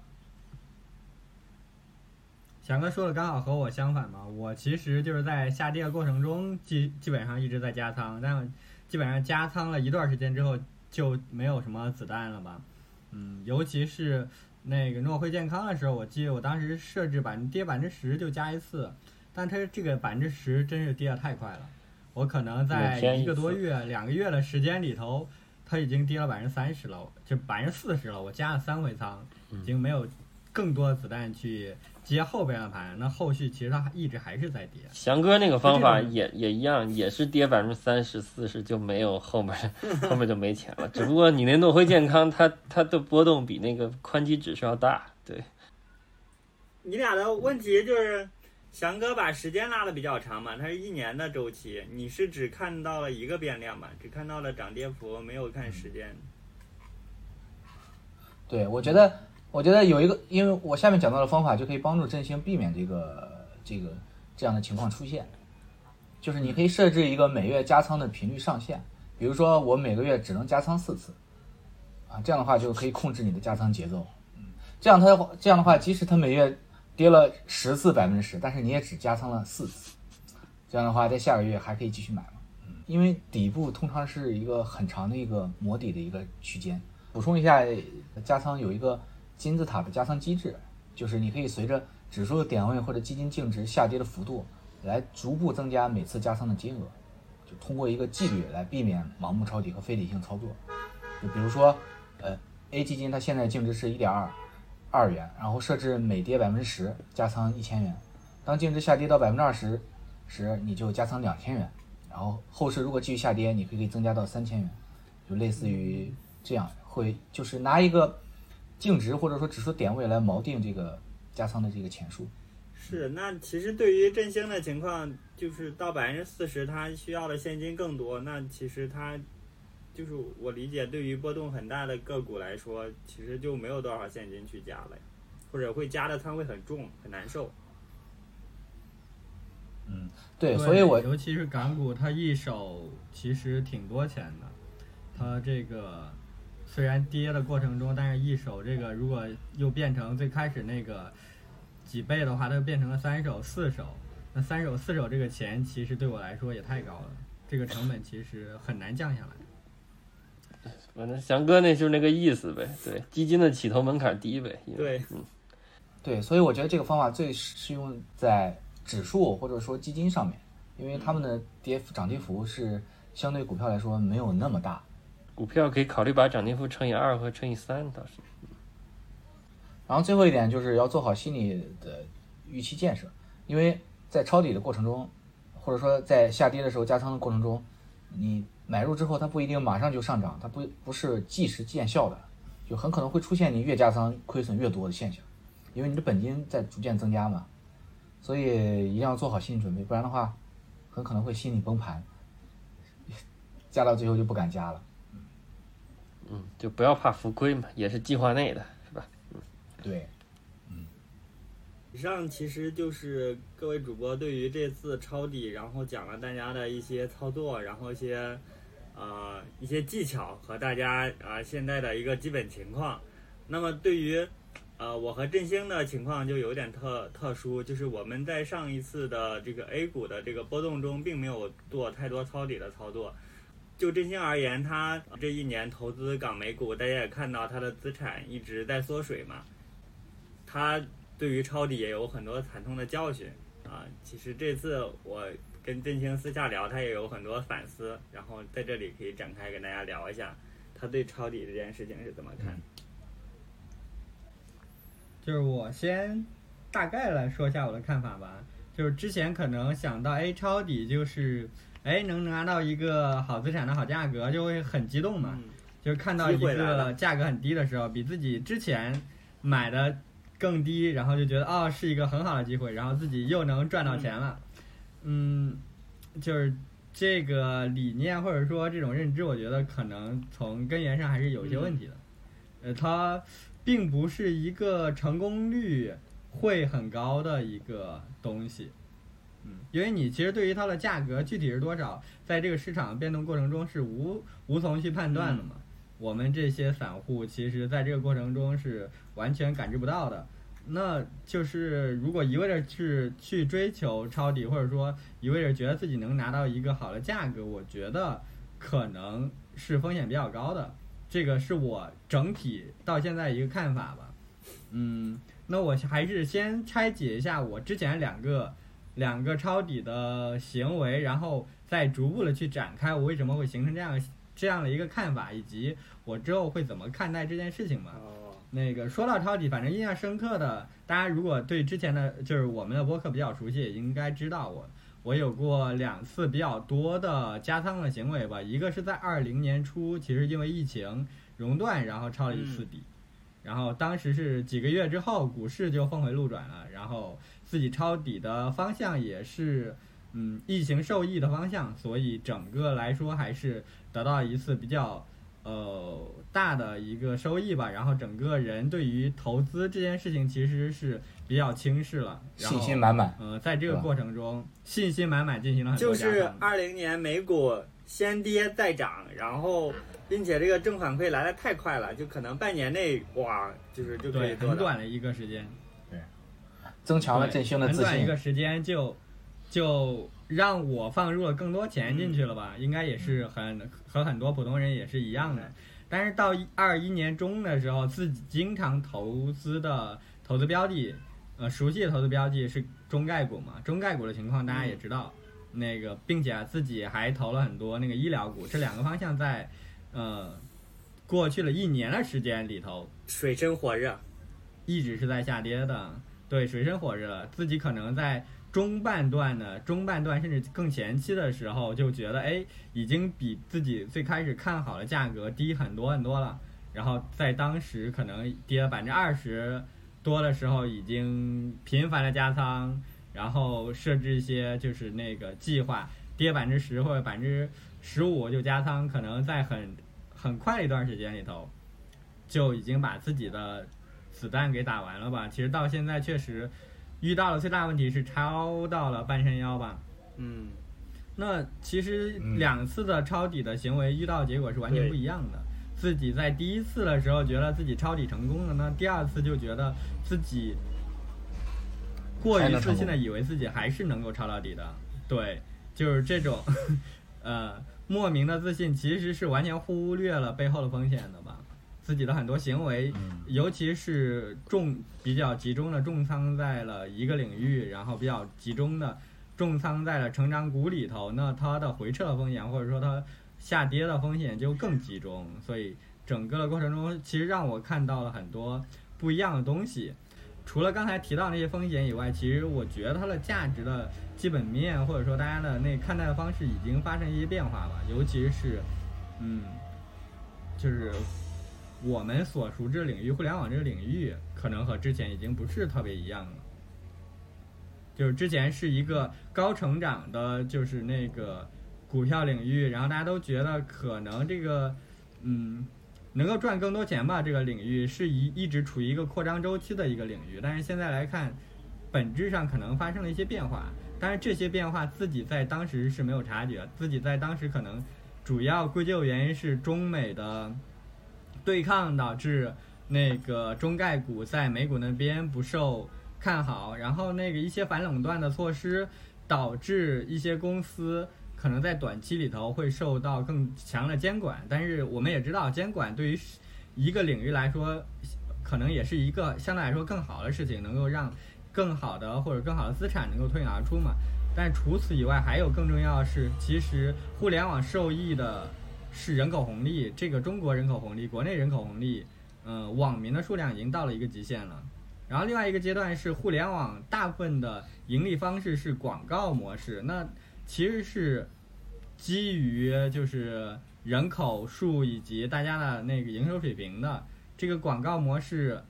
翔哥说的刚好和我相反嘛。我其实就是在下跌的过程中，基基本上一直在加仓，但基本上加仓了一段时间之后，就没有什么子弹了吧。嗯，尤其是那个诺辉健康的时候，我记得我当时设置百分跌百分之十就加一次，但它这个百分之十真是跌得太快了，我可能在一一个多月、两个月的时间里头，它已经跌了百分之三十了，就百分之四十了。我加了三回仓，已经没有更多的子弹去接后边的盘。那后续其实它一直还是在跌。翔哥那个方法也也一样，也是跌百分之三十四十就没有后面后面就没钱了。只不过你那诺辉健康它它的波动比那个宽基指数要大，对，你俩的问题就是，翔哥把时间拉的比较长嘛，它是一年的周期，你是只看到了一个变量嘛，只看到了涨跌幅，没有看时间。对，我觉得，我觉得有一个，因为我下面讲到的方法就可以帮助振兴避免这个这个这样的情况出现，就是你可以设置一个每月加仓的频率上限，比如说我每个月只能加仓四次，啊，这样的话就可以控制你的加仓节奏，嗯，这样它这样的话，即使它每月跌了十次百分之十，但是你也只加仓了四次，这样的话在下个月还可以继续买嘛，嗯，因为底部通常是一个很长的一个磨底的一个区间。补充一下，加仓有一个金字塔的加仓机制，就是你可以随着指数的点位或者基金净值下跌的幅度，来逐步增加每次加仓的金额，就通过一个纪律来避免盲目抄底和非理性操作。就比如说，呃，A 基金它现在净值是一点二二元，然后设置每跌百分之十加仓一千元，当净值下跌到百分之二十时，你就加仓两千元，然后后市如果继续下跌，你可以增加到三千元，就类似于这样，会就是拿一个净值或者说指数点位来锚定这个加仓的这个钱数。是，那其实对于振兴的情况，就是到百分之四十，它需要的现金更多。那其实它就是我理解，对于波动很大的个股来说，其实就没有多少现金去加了，或者会加的仓位很重，很难受。嗯，对，所以我尤其是港股，它一手其实挺多钱的。它这个虽然跌的过程中，但是一手这个如果又变成最开始那个。几倍的话，它就变成了三手、四手。那三手、四手这个钱，其实对我来说也太高了，这个成本其实很难降下来。反正翔哥那就是那个意思呗，对，基金的起投门槛低呗。对，嗯，对，所以我觉得这个方法最适用在指数或者说基金上面，因为他们的跌幅涨跌幅是相对股票来说没有那么大。股票可以考虑把涨跌幅乘以二和乘以三，倒是。然后最后一点就是要做好心理的预期建设，因为在抄底的过程中，或者说在下跌的时候加仓的过程中，你买入之后它不一定马上就上涨，它不不是即时见效的，就很可能会出现你越加仓亏损越多的现象，因为你的本金在逐渐增加嘛，所以一定要做好心理准备，不然的话，很可能会心理崩盘，加到最后就不敢加了。嗯，就不要怕浮亏嘛，也是计划内的是吧。对，嗯，以上其实就是各位主播对于这次抄底，然后讲了大家的一些操作，然后一些呃一些技巧和大家啊现在的一个基本情况。那么对于呃我和振兴的情况就有点特特殊，就是我们在上一次的这个 A 股的这个波动中，并没有做太多抄底的操作。就振兴而言，它这一年投资港美股，大家也看到它的资产一直在缩水嘛。他对于抄底也有很多惨痛的教训啊！其实这次我跟振兴私下聊，他也有很多反思，然后在这里可以展开跟大家聊一下，他对抄底这件事情是怎么看？就是我先大概来说一下我的看法吧。就是之前可能想到，哎，抄底就是，哎，能拿到一个好资产的好价格，就会很激动嘛。就是看到一个价格很低的时候，比自己之前买的。更低，然后就觉得哦是一个很好的机会，然后自己又能赚到钱了，嗯，就是这个理念或者说这种认知，我觉得可能从根源上还是有一些问题的，呃，它并不是一个成功率会很高的一个东西，嗯，因为你其实对于它的价格具体是多少，在这个市场变动过程中是无无从去判断的嘛。我们这些散户其实在这个过程中是完全感知不到的，那就是如果一味着去去追求抄底，或者说一味着觉得自己能拿到一个好的价格，我觉得可能是风险比较高的。这个是我整体到现在一个看法吧。嗯，那我还是先拆解一下我之前两个两个抄底的行为，然后再逐步的去展开我为什么会形成这样。这样的一个看法，以及我之后会怎么看待这件事情嘛？那个说到抄底，反正印象深刻的，大家如果对之前的就是我们的播客比较熟悉，也应该知道我我有过两次比较多的加仓的行为吧。一个是在二零年初，其实因为疫情熔断，然后抄了一次底，然后当时是几个月之后，股市就峰回路转了，然后自己抄底的方向也是嗯疫情受益的方向，所以整个来说还是。得到一次比较，呃大的一个收益吧，然后整个人对于投资这件事情其实是比较轻视了，信心满满。呃，在这个过程中，信心满满进行了很多就是二零年美股先跌再涨，然后并且这个正反馈来的太快了，就可能半年内哇，就是就可以很短的一个时间，对，增强了振兴的自信。很短一个时间就就。让我放入了更多钱进去了吧，应该也是很和很多普通人也是一样的。但是到二一年中的时候，自己经常投资的投资标的，呃，熟悉的投资标的是中概股嘛？中概股的情况大家也知道，那个，并且自己还投了很多那个医疗股。这两个方向在，呃，过去了一年的时间里头，水深火热，一直是在下跌的。对，水深火热，自己可能在。中半段的，中半段甚至更前期的时候，就觉得哎，已经比自己最开始看好的价格低很多很多了。然后在当时可能跌了百分之二十多的时候，已经频繁的加仓，然后设置一些就是那个计划，跌百分之十或者百分之十五就加仓，可能在很很快的一段时间里头，就已经把自己的子弹给打完了吧。其实到现在确实遇到了最大问题是抄到了半山腰吧。嗯，那其实嗯两次的抄底的行为遇到结果是完全不一样的。自己在第一次的时候觉得自己抄底成功了，那第二次就觉得自己过于自信的以为自己还是能够抄到底的。对，就是这种 呃莫名的自信，其实是完全忽略了背后的风险的吧。自己的很多行为，嗯尤其是重比较集中的重仓在了一个领域，然后比较集中的重仓在了成长股里头，那它的回撤的风险或者说它下跌的风险就更集中，所以整个的过程中，其实让我看到了很多不一样的东西。除了刚才提到那些风险以外，其实我觉得它的价值的基本面或者说大家的那看待的方式已经发生一些变化吧，尤其是，嗯，就是我们所熟知的领域，互联网这个领域，可能和之前已经不是特别一样了。就是之前是一个高成长的，就是那个股票领域，然后大家都觉得可能这个，嗯，能够赚更多钱吧。这个领域是一一直处于一个扩张周期的一个领域，但是现在来看，本质上可能发生了一些变化。但是这些变化自己在当时是没有察觉，自己在当时可能主要归咎原因是中美的对抗导致那个中概股在美股那边不受看好，然后那个一些反垄断的措施导致一些公司可能在短期里头会受到更强的监管，但是我们也知道监管对于一个领域来说，可能也是一个相对来说更好的事情，能够让更好的或者更好的资产能够脱颖而出嘛。但除此以外，还有更重要的是，其实互联网受益的是人口红利，这个中国人口红利、国内人口红利，嗯、网民的数量已经到了一个极限了。然后另外一个阶段是互联网大部分的盈利方式是广告模式，那其实是基于就是人口数以及大家的那个营收水平的这个广告模式，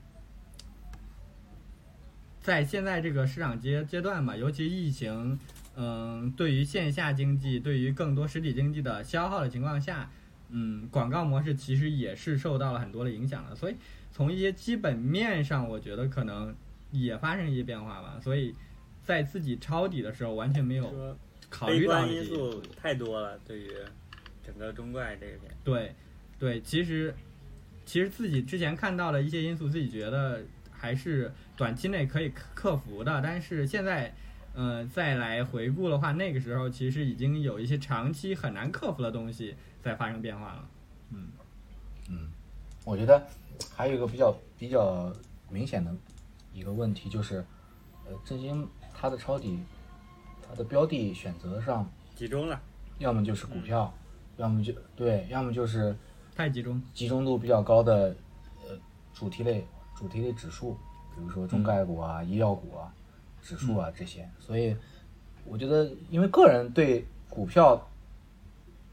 在现在这个市场阶阶段吧，尤其疫情，嗯，对于线下经济，对于更多实体经济的消耗的情况下，嗯，广告模式其实也是受到了很多的影响的。所以从一些基本面上，我觉得可能也发生一些变化吧。所以在自己抄底的时候，完全没有考虑到因素太多了，对于整个中怪这边。对，对，其实其实自己之前看到的一些因素，自己觉得还是短期内可以克克服的，但是现在。嗯，再来回顾的话，那个时候其实已经有一些长期很难克服的东西在发生变化了。嗯。嗯我觉得还有一个比较比较明显的一个问题就是，呃，振兴它的抄底，它的标的选择上，集中了，要么就是股票，要么就对，要么就是太集中，集中度比较高的呃主题类主题类指数，比如说中概股啊、医药股啊、指数啊这些。所以我觉得，因为个人对股票，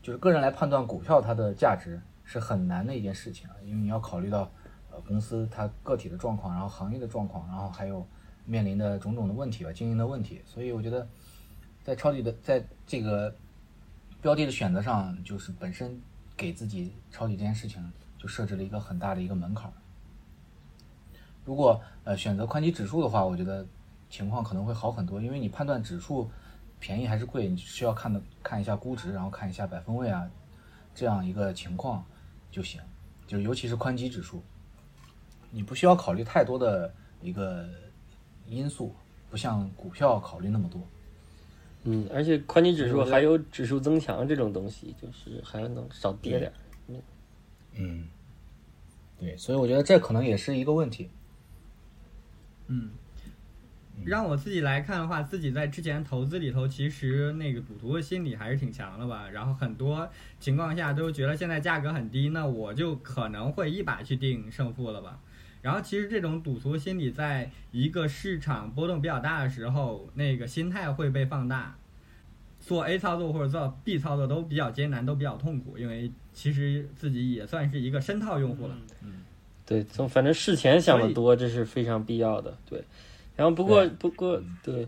就是个人来判断股票它的价值是很难的一件事情啊，因为你要考虑到呃公司它个体的状况，然后行业的状况，然后还有面临的种种的问题吧，经营的问题。所以我觉得，在抄底的在这个标的的选择上，就是本身给自己抄底这件事情就设置了一个很大的一个门槛儿。如果呃选择宽基指数的话，我觉得情况可能会好很多，因为你判断指数便宜还是贵，你需要看的看一下估值，然后看一下百分位啊，这样一个情况就行。就尤其是宽基指数，你不需要考虑太多的一个因素，不像股票考虑那么多。嗯，而且宽基指数还有指数增强这种东西，就是还能少跌点儿。嗯，对，所以我觉得这可能也是一个问题。嗯，让我自己来看的话，自己在之前投资里头，其实那个赌徒的心理还是挺强的吧。然后很多情况下都觉得现在价格很低，那我就可能会一把去定胜负了吧。然后其实这种赌徒心理，在一个市场波动比较大的时候，那个心态会被放大。做 A 操作或者做 B 操作都比较艰难，都比较痛苦，因为其实自己也算是一个深套用户了。嗯对，从反正事前想的多，这是非常必要的。对，然后不过不过对，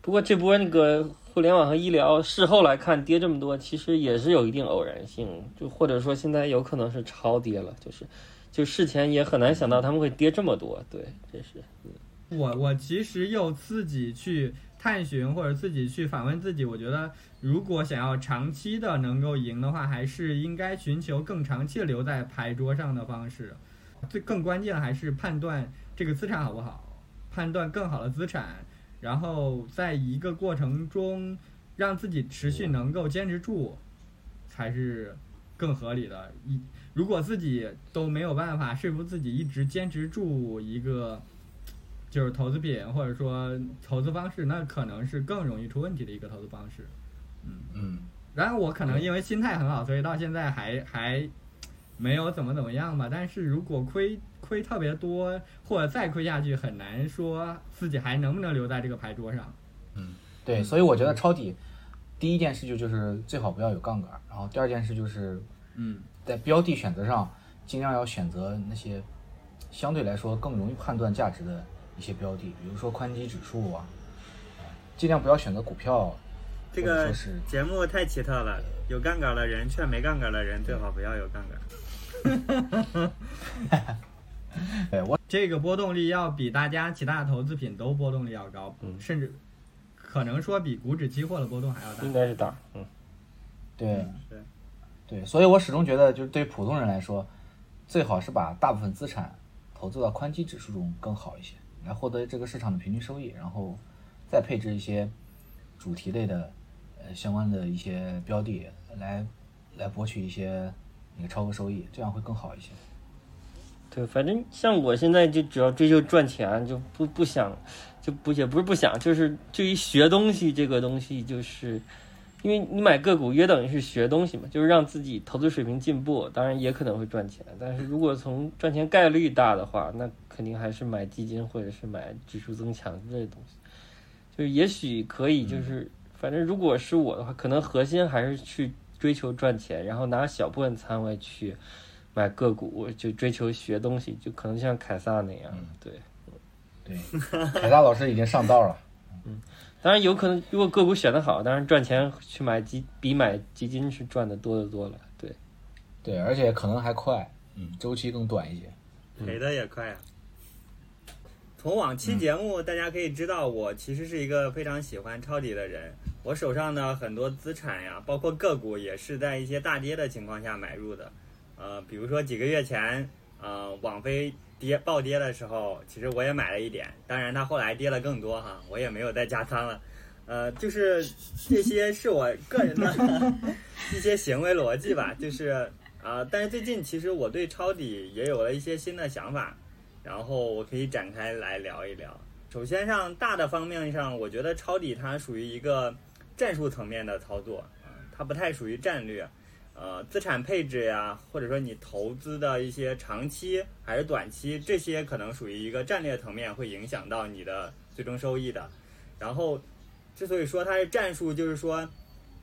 不过这波那个互联网和医疗事后来看跌这么多，其实也是有一定偶然性，就或者说现在有可能是超跌了，就是就事前也很难想到他们会跌这么多。对，这是我我其实又自己去探寻或者自己去反问自己，我觉得如果想要长期的能够赢的话，还是应该寻求更长期的留在牌桌上的方式。最更关键的还是判断这个资产好不好，判断更好的资产，然后在一个过程中让自己持续能够坚持住，才是更合理的。一如果自己都没有办法说服自己一直坚持住一个。就是投资品或者说投资方式，那可能是更容易出问题的一个投资方式。嗯嗯，然后我可能因为心态很好，所以到现在还还没有怎么怎么样吧。但是如果亏亏特别多，或者再亏下去，很难说自己还能不能留在这个牌桌上。嗯对，所以我觉得抄底第一件事就就是最好不要有杠杆，然后第二件事就是嗯，在标的选择上尽量要选择那些相对来说更容易判断价值的一些标的，比如说宽基指数啊，尽量不要选择股票。这个节目太奇特了，有杠杆的人劝没杠杆的人最好不要有杠杆。对我这个波动率要比大家其他的投资品都波动率要高，嗯甚至可能说比股指期货的波动还要大。应该是大。嗯，对对对，所以我始终觉得，就是对于普通人来说，最好是把大部分资产投资到宽基指数中更好一些，来获得这个市场的平均收益，然后再配置一些主题类的呃相关的一些标的来来博取一些那个超额收益，这样会更好一些。对，反正像我现在就主要追求赚钱，就不不想，就不也不是不想，就是对于学东西这个东西，就是因为你买个股约等于是学东西嘛，就是让自己投资水平进步，当然也可能会赚钱，但是如果从赚钱概率大的话，那肯定还是买基金或者是买指数增强之类的东西，就是也许可以，就是反正如果是我的话，可能核心还是去追求赚钱，然后拿小部分仓位去。买个股就追求学东西，就可能像凯撒那样，对。对，凯撒老师已经上道了。嗯当然有可能，如果个股选得好，当然赚钱去买基比买基金是赚的多得多了。对，对，而且可能还快，嗯，周期更短一些。赔的也快啊。从往期节目，大家可以知道，我其实是一个非常喜欢抄底的人。我手上的很多资产呀，包括个股，也是在一些大跌的情况下买入的。呃，比如说几个月前，呃，网飞跌暴跌的时候，其实我也买了一点，当然它后来跌了更多哈，我也没有再加仓了。呃，就是这些是我个人的 一些行为逻辑吧，就是啊、呃，但是最近其实我对抄底也有了一些新的想法，然后我可以展开来聊一聊。首先上大的方面上，我觉得抄底它属于一个战术层面的操作，啊、它不太属于战略。呃，资产配置呀，或者说你投资的一些长期还是短期，这些可能属于一个战略层面，会影响到你的最终收益的。然后，之所以说它是战术，就是说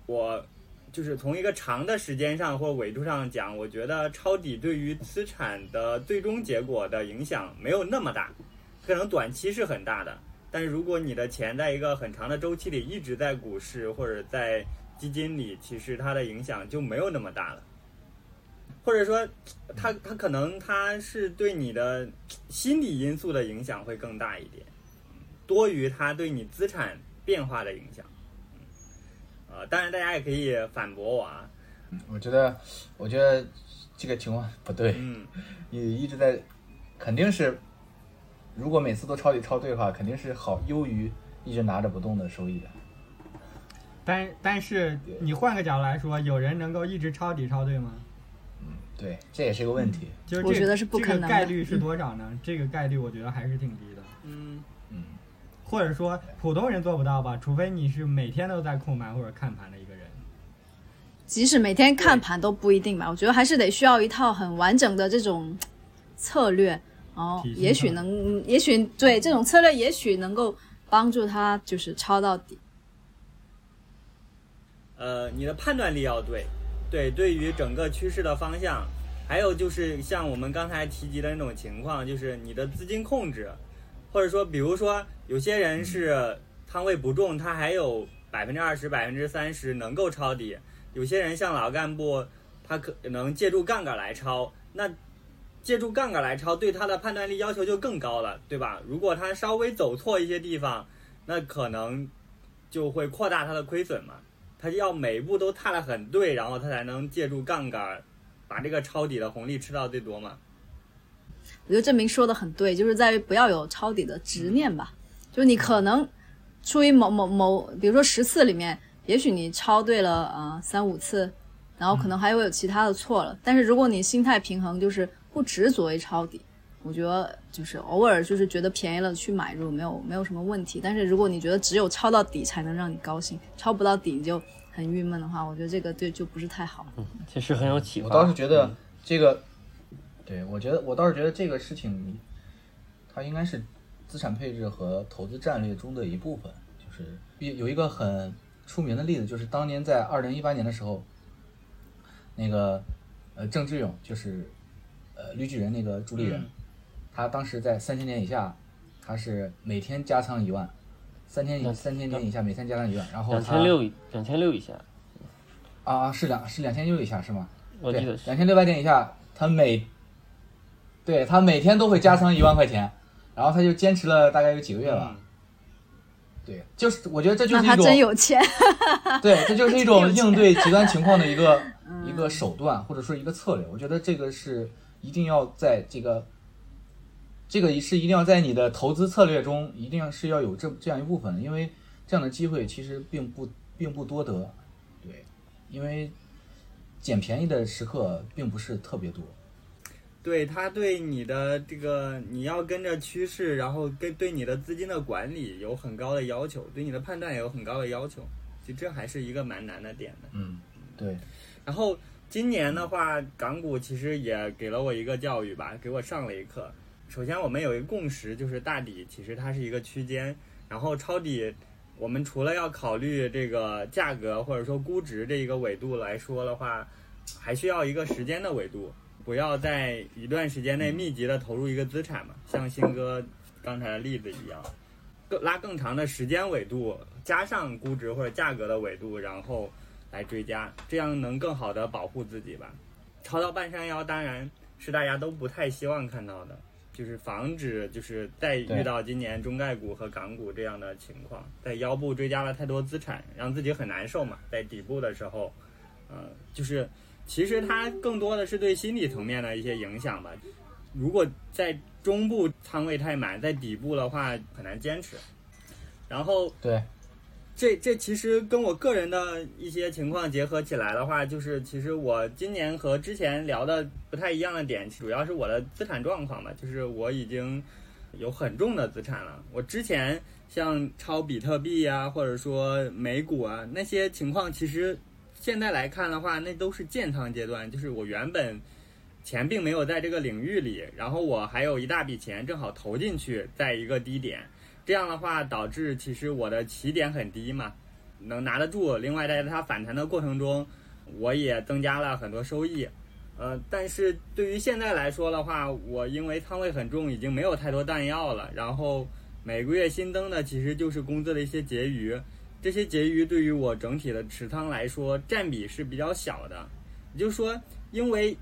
我就是从一个长的时间上或纬度上讲，我觉得抄底对于资产的最终结果的影响没有那么大，可能短期是很大的，但是如果你的钱在一个很长的周期里一直在股市或者在基金里其实它的影响就没有那么大了，或者说，它它可能它是对你的心理因素的影响会更大一点，多于它对你资产变化的影响。呃，当然大家也可以反驳我啊，我觉得，我觉得这个情况不对，嗯，你一直在，肯定是，如果每次都抄底抄对的话，肯定是好优于一直拿着不动的收益的。但但是你换个角度来说，有人能够一直抄底抄对吗？嗯对，这也是个问题。就是这我觉得是不可能这个概率是多少呢？这个概率我觉得还是挺低的。嗯，嗯，或者说普通人做不到吧，除非你是每天都在控盘或者看盘的一个人。即使每天看盘都不一定吧，我觉得还是得需要一套很完整的这种策略，哦体，系也许能，也许对这种策略，也许能够帮助他就是抄到底。呃，你的判断力要对，对，对于整个趋势的方向，还有就是像我们刚才提及的那种情况，就是你的资金控制，或者说，比如说有些人是仓位不重，他还有百分之二十、百分之三十能够抄底；有些人像老干部，他可能借助杠杆来抄，那借助杠杆来抄，对他的判断力要求就更高了，对吧？如果他稍微走错一些地方，那可能就会扩大他的亏损嘛。他要每一步都踏得很对，然后他才能借助杠杆，把这个抄底的红利吃到最多嘛。我觉得证明说的很对，就是在于不要有抄底的执念吧。就是你可能出于某某某，比如说十次里面，也许你抄对了呃三五次，然后可能还会有其他的错了。但是如果你心态平衡，就是不执着于抄底，我觉得就是偶尔就是觉得便宜了去买入没有没有什么问题。但是如果你觉得只有抄到底才能让你高兴，抄不到底你就很郁闷的话，我觉得这个对就不是太好。其实很有启发。我倒是觉得这个，对我觉得我倒是觉得这个事情，它应该是资产配置和投资战略中的一部分。就是有有一个很出名的例子，就是当年在二零一八年的时候，那个呃郑志勇就是呃绿巨人那个主理人，嗯他当时在三千点以下，他是每天加仓一万，三千以两三千点以下每天加仓一万，然后他两千六，两千六以下，啊是两是两千六以下是吗？对我记得，是。两千六百点以下，他每对他每天都会加仓一万块钱，然后他就坚持了大概有几个月吧。嗯对，就是我觉得这就是一种真有钱。对，这就是一种 应对极端情况的一个嗯 一个手段，或者说一个策略。我觉得这个是一定要在这个这个是一定要在你的投资策略中，一定要是要有这这样一部分，因为这样的机会其实并不并不多得。对，因为捡便宜的时刻并不是特别多。对他对你的这个你要跟着趋势，然后跟对你的资金的管理有很高的要求，对你的判断也有很高的要求，其实这还是一个蛮难的点的。嗯，对，然后今年的话，港股其实也给了我一个教育吧，给我上了一课。首先，我们有一个共识，就是大底其实它是一个区间，然后抄底，我们除了要考虑这个价格或者说估值这一个维度来说的话，还需要一个时间的维度，不要在一段时间内密集的投入一个资产嘛，像新哥刚才的例子一样，更拉更长的时间维度，加上估值或者价格的维度，然后来追加，这样能更好的保护自己吧。抄到半山腰当然是大家都不太希望看到的，就是防止就是再遇到今年中概股和港股这样的情况，在腰部追加了太多资产，让自己很难受嘛。在底部的时候，呃，就是其实它更多的是对心理层面的一些影响吧。如果在中部仓位太满，在底部的话很难坚持。然后对，这这其实跟我个人的一些情况结合起来的话，就是其实我今年和之前聊的不太一样的点，主要是我的资产状况吧，就是我已经有很重的资产了。我之前像抄比特币呀、或者说美股啊那些情况，其实现在来看的话，那都是建仓阶段，就是我原本钱并没有在这个领域里，然后我还有一大笔钱正好投进去，在一个低点。这样的话，导致其实我的起点很低嘛，能拿得住。另外，在它反弹的过程中，我也增加了很多收益。呃，但是对于现在来说的话，我因为仓位很重，已经没有太多弹药了。然后每个月新增的其实就是工资的一些结余，这些结余对于我整体的持仓来说占比是比较小的。也就是说，因为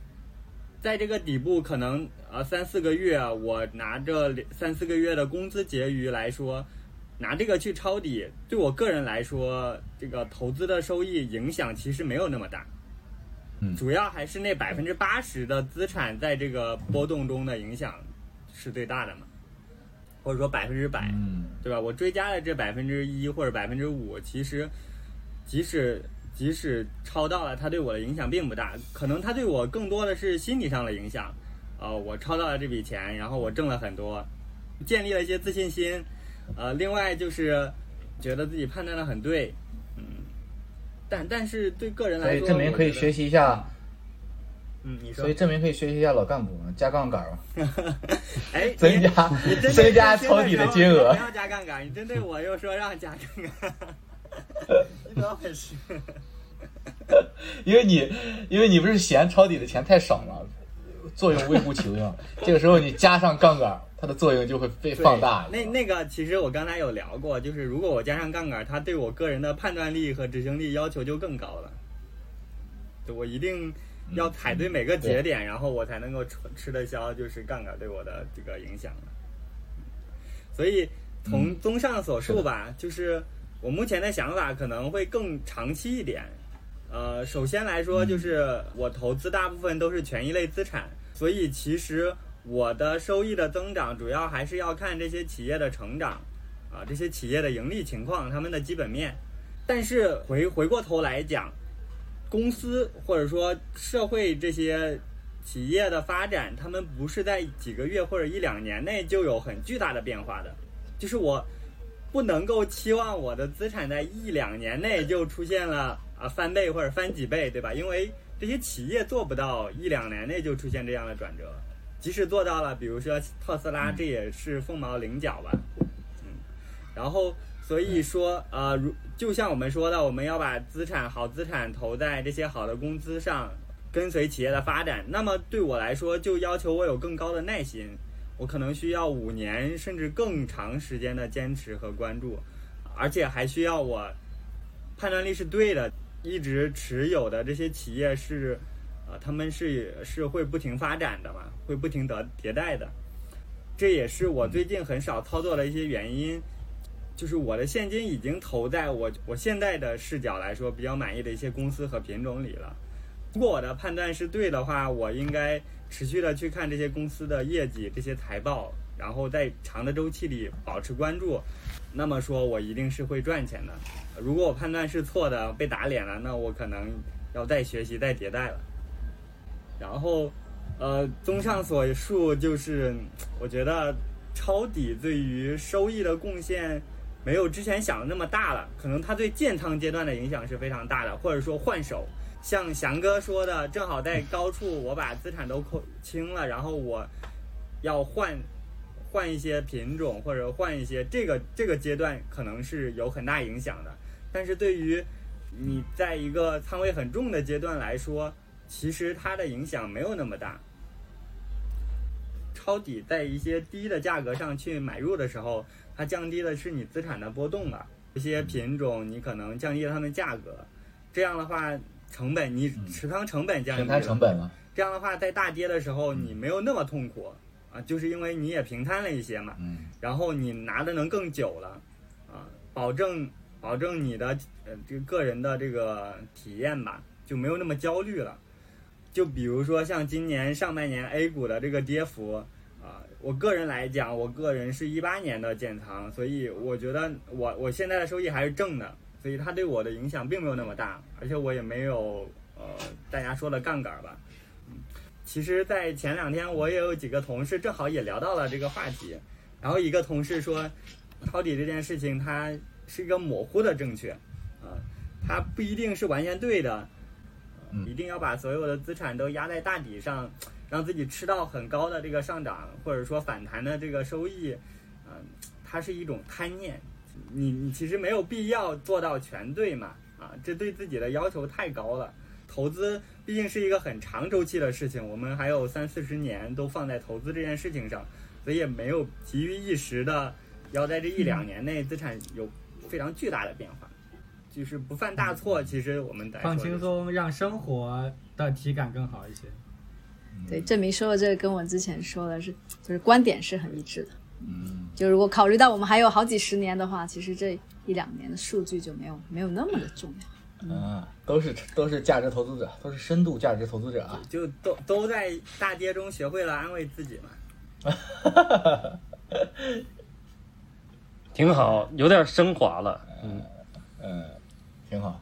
在这个底部可能呃三四个月，我拿着三四个月的工资结余来说，拿这个去抄底，对我个人来说，这个投资的收益影响其实没有那么大。嗯主要还是那百分之八十的资产在这个波动中的影响是最大的嘛，或者说百分之百。嗯，对吧？我追加了这百分之一或者百分之五，其实即使即使超到了，它对我的影响并不大，可能它对我更多的是心理上的影响。呃，我抄到了这笔钱，然后我挣了很多，建立了一些自信心。呃，另外就是觉得自己判断的很对，嗯，但但是对个人来说所以证明可以学习。一下，嗯，你说所以，证明可以学习一下老干部，加杠杆嘛 哎，增加 增加抄底的金额不。要加杠杆，你针对我又说让加杠杆，你怎么回事？因为你因为你不是嫌抄底的钱太少吗？作用微乎其微，这个时候你加上杠杆，它的作用就会被放大。那那个其实我刚才有聊过，就是如果我加上杠杆，它对我个人的判断力和执行力要求就更高了。就我一定要踩对每个节点，然后我才能够吃吃得消，就是杠杆对我的这个影响了。所以从综上所述吧，就是我目前的想法可能会更长期一点。呃，首先来说，就是我投资大部分都是权益类资产，所以其实我的收益的增长主要还是要看这些企业的成长，啊，这些企业的盈利情况，他们的基本面。但是回回过头来讲，公司或者说社会这些企业的发展，他们不是在几个月或者一两年内就有很巨大的变化的，就是我不能够期望我的资产在一两年内就出现了啊翻倍或者翻几倍，对吧？因为这些企业做不到一两年内就出现这样的转折，即使做到了，比如说特斯拉，这也是凤毛麟角吧。嗯，然后所以说，呃，如就像我们说的，我们要把资产好资产投在这些好的公司上，跟随企业的发展。那么对我来说，就要求我有更高的耐心，我可能需要五年甚至更长时间的坚持和关注，而且还需要我判断力是对的，一直持有的这些企业是，呃，他们是是会不停发展的嘛，会不停的迭代的。这也是我最近很少操作的一些原因，就是我的现金已经投在我我现在的视角来说比较满意的一些公司和品种里了。如果我的判断是对的话，我应该持续的去看这些公司的业绩、这些财报，然后在长的周期里保持关注。那么说，我一定是会赚钱的。如果我判断是错的，被打脸了，那我可能要再学习、再迭代了。然后，呃，综上所述，就是我觉得抄底对于收益的贡献没有之前想的那么大了。可能它对建仓阶段的影响是非常大的，或者说换手。像翔哥说的，正好在高处，我把资产都扣清了，然后我要换换一些品种或者换一些，这个这个阶段可能是有很大影响的。但是对于你在一个仓位很重的阶段来说，其实它的影响没有那么大。抄底在一些低的价格上去买入的时候，它降低的是你资产的波动吧？这些品种你可能降低了它们价格，这样的话成本你持仓成本降低平了，摊成本了，这样的话在大跌的时候你没有那么痛苦。啊，就是因为你也平摊了一些嘛。嗯。然后你拿的能更久了，啊，保证保证你的呃这个个人的这个体验吧，就没有那么焦虑了。就比如说像今年上半年 A 股的这个跌幅，啊，我个人来讲，我个人是一八年的建仓，所以我觉得我我现在的收益还是正的，所以它对我的影响并没有那么大，而且我也没有呃大家说的杠杆吧。嗯其实，在前两天我也有几个同事正好也聊到了这个话题，然后一个同事说，抄底这件事情它是一个模糊的正确，啊，它不一定是完全对的，嗯。一定要把所有的资产都压在大底上，让自己吃到很高的这个上涨或者说反弹的这个收益，嗯、它是一种贪念，你你其实没有必要做到全对嘛，啊，这对自己的要求太高了。投资毕竟是一个很长周期的事情，我们还有三四十年都放在投资这件事情上，所以也没有急于一时的要在这一两年内资产有非常巨大的变化，就是不犯大错。其实我们放轻松，让生活的体感更好一些。对，证明说的这个跟我之前说的是，就是观点是很一致的。嗯，就如果考虑到我们还有好几十年的话，其实这一两年的数据就没有没有那么的重要。嗯，都是都是价值投资者，都是深度价值投资者啊。就都都在大跌中学会了安慰自己嘛。挺好，有点升华了。嗯，嗯，挺好。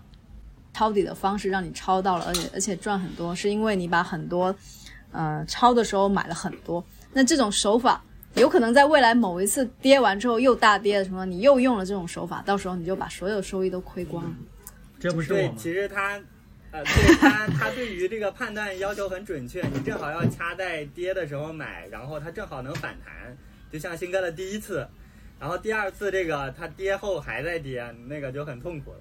抄底的方式让你抄到了，而且而且赚很多，是因为你把很多，呃，抄的时候买了很多。那这种手法有可能在未来某一次跌完之后又大跌的时候，你又用了这种手法，到时候你就把所有收益都亏光了。这不是我对，其实他呃，对他，他对于这个判断要求很准确，你正好要掐在跌的时候买，然后它正好能反弹，就像新哥的第一次，然后第二次这个它跌后还在跌，那个就很痛苦了。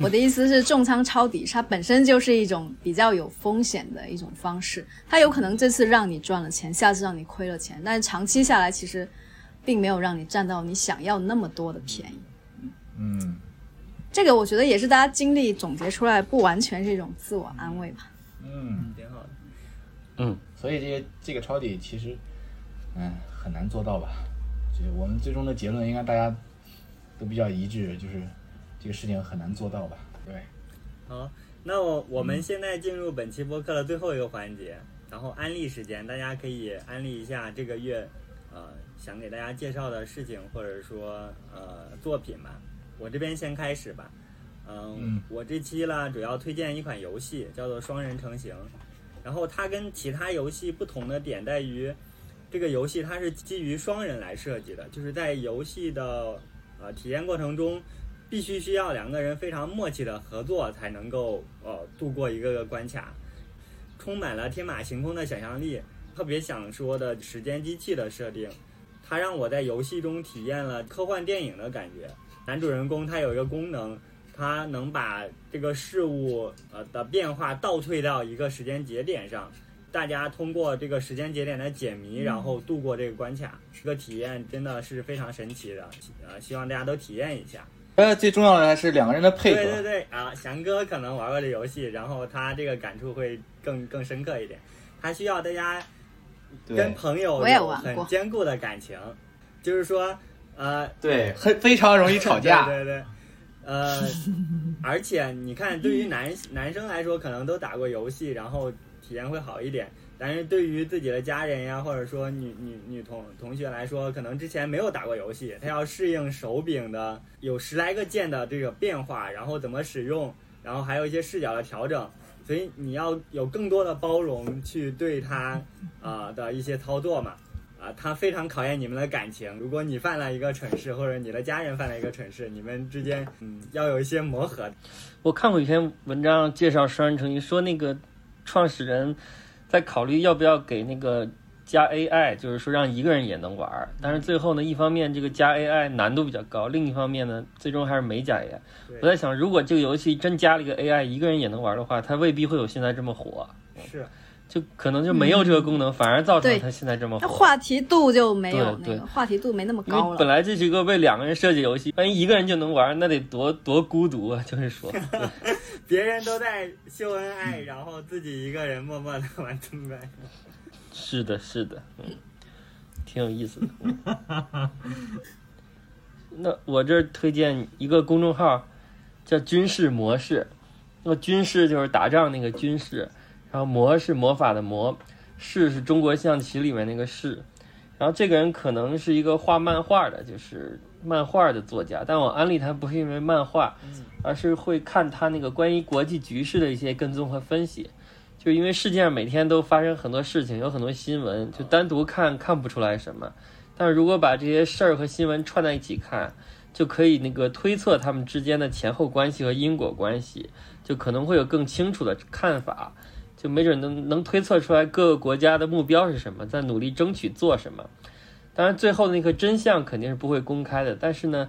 我的意思是，重仓抄底它本身就是一种比较有风险的一种方式，它有可能这次让你赚了钱，下次让你亏了钱，但是长期下来其实并没有让你占到你想要那么多的便宜。嗯，这个我觉得也是大家经历总结出来，不完全是一种自我安慰吧。嗯，挺好的。嗯，所以这些这个抄底其实，嗯，很难做到吧？就我们最终的结论应该大家都比较一致，就是这个事情很难做到吧？对，好，那我我们现在进入本期播客的最后一个环节，然后安利时间，大家可以安利一下这个月，呃，想给大家介绍的事情或者说呃作品吧。我这边先开始吧，嗯，嗯我这期呢主要推荐一款游戏，叫做《双人成行》，然后它跟其他游戏不同的点在于，这个游戏它是基于双人来设计的，就是在游戏的呃体验过程中，必须需要两个人非常默契的合作才能够呃度过一个个关卡，充满了天马行空的想象力。特别想说的时间机器的设定，它让我在游戏中体验了科幻电影的感觉。男主人公他有一个功能，他能把这个事物呃的变化倒退到一个时间节点上，大家通过这个时间节点的解谜，然后度过这个关卡，这个体验真的是非常神奇的，呃，希望大家都体验一下。呃，最重要的还是两个人的配合。对对对啊，翔哥可能玩过这游戏，然后他这个感触会更更深刻一点。他需要大家跟朋友有很坚固的感情，就是说，呃，对，很非常容易吵架。对对对，呃，而且你看，对于男男生来说，可能都打过游戏，然后体验会好一点。但是对于自己的家人呀，或者说女女女同同学来说，可能之前没有打过游戏，他要适应手柄的有十来个键的这个变化，然后怎么使用，然后还有一些视角的调整，所以你要有更多的包容去对他啊、的一些操作嘛。啊，它非常考验你们的感情。如果你犯了一个蠢事，或者你的家人犯了一个蠢事，你们之间嗯要有一些磨合。我看过一篇文章介绍双人成行，说那个创始人在考虑要不要给那个加 AI，就是说让一个人也能玩儿。但是最后呢，一方面这个加 AI 难度比较高，另一方面呢，最终还是没加 AI。我在想，如果这个游戏真加了一个 AI，一个人也能玩的话，它未必会有现在这么火，是，就可能就没有这个功能，反而造成对它现在这么那火。话题度就没有对那个话题度没那么高了。本来这是一个为两个人设计游戏，万一一个人就能玩，那得多多孤独啊！就是说，别人都在秀恩爱，然后自己一个人默默的玩中国。是的，是的，嗯，挺有意思的。嗯 那我这儿推荐一个公众号，叫“军事模式”。那个军事就是打仗那个军事，然后魔是魔法的魔，士是中国象棋里面那个士。然后这个人可能是一个画漫画的，就是漫画的作家，但我安利他不是因为漫画，而是会看他那个关于国际局势的一些跟踪和分析。就因为世界上每天都发生很多事情，有很多新闻，就单独看看不出来什么，但是如果把这些事儿和新闻串在一起看，就可以那个推测他们之间的前后关系和因果关系，就可能会有更清楚的看法，就没准能能推测出来各个国家的目标是什么，在努力争取做什么。当然，最后的那个真相肯定是不会公开的，但是呢，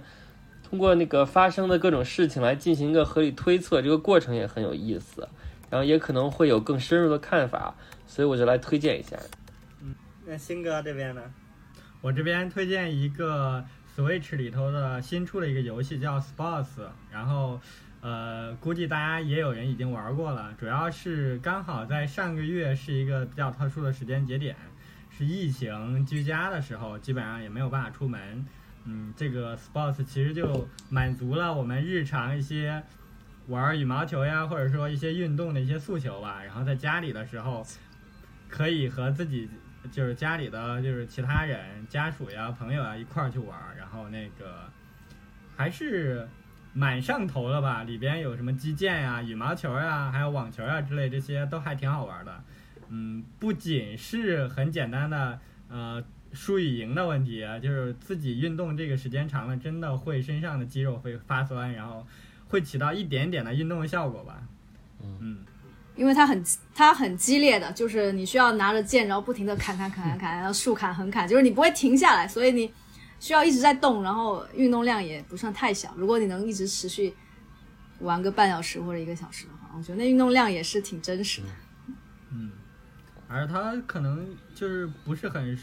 通过那个发生的各种事情来进行一个合理推测，这个过程也很有意思。然后也可能会有更深入的看法，所以我就来推荐一下。嗯那新哥这边呢？我这边推荐一个 Switch 里头的新出的一个游戏叫 Sports，然后呃，估计大家也有人已经玩过了。主要是刚好在上个月是一个比较特殊的时间节点，是疫情居家的时候，基本上也没有办法出门。嗯，这个 Sports 其实就满足了我们日常一些玩羽毛球呀，或者说一些运动的一些诉求吧。然后在家里的时候，可以和自己就是家里的就是其他人、家属呀、朋友啊一块儿去玩，然后那个还是蛮上头的吧。里边有什么击剑呀、羽毛球呀，还有网球呀之类，这些都还挺好玩的。嗯，不仅是很简单的呃输与赢的问题，就是自己运动这个时间长了，真的会身上的肌肉会发酸，然后会起到一点点的运动的效果吧。嗯因为它很它很激烈的，就是你需要拿着剑，然后不停的砍砍砍砍砍，然后竖砍横砍，就是你不会停下来，所以你需要一直在动，然后运动量也不算太小。如果你能一直持续玩个半小时或者一个小时的话，我觉得那运动量也是挺真实的。嗯，而他可能就是不是很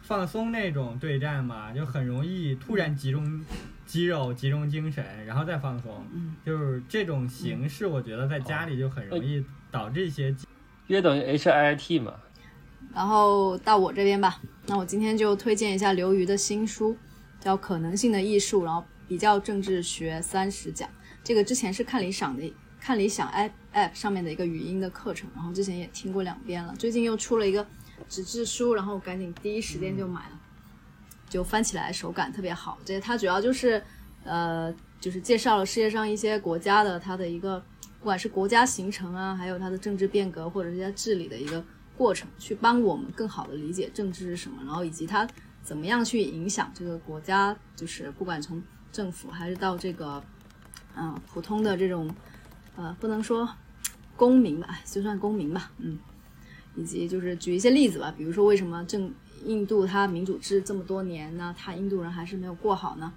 放松那种对战嘛，就很容易突然集中肌肉、集中精神，然后再放松。嗯，就是这种形式，我觉得在家里就很容易导致一些约等于 HIIT 嘛。然后到我这边吧，那我今天就推荐一下刘瑜的新书，叫《可能性的艺术》，然后比较政治学三十讲。这个之前是看理想的看理想 app app 上面的一个语音的课程，然后之前也听过两遍了，最近又出了一个纸质书，然后赶紧第一时间就买了，就翻起来手感特别好。这它主要就是呃，就是介绍了世界上一些国家的它的一个，不管是国家形成啊，还有它的政治变革或者是它治理的一个过程，去帮我们更好的理解政治是什么，然后以及它怎么样去影响这个国家，就是不管从政府还是到这个。嗯，普通的这种，呃，不能说公民吧，就算公民吧，嗯，以及就是举一些例子吧，比如说为什么正印度它民主制这么多年呢，它印度人还是没有过好呢？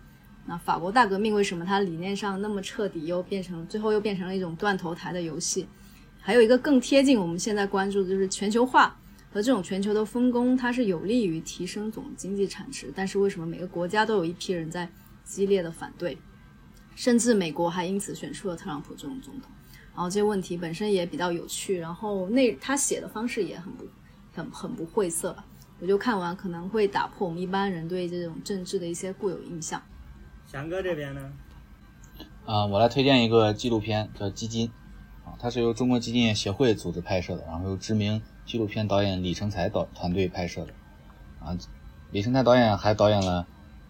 那法国大革命为什么它理念上那么彻底，又变成最后又变成了一种断头台的游戏？还有一个更贴近我们现在关注的就是全球化和这种全球的分工，它是有利于提升总经济产值，但是为什么每个国家都有一批人在激烈的反对？甚至美国还因此选出了特朗普这种总统，然后这些问题本身也比较有趣，然后那他写的方式也很不很很不晦涩吧，我就看完可能会打破我们一般人对这种政治的一些固有印象。翔哥这边呢？啊，我来推荐一个纪录片叫《基金》，啊，它是由中国基金业协会组织拍摄的，然后由知名纪录片导演李成才导团队拍摄的，啊，李成才导演还导演了。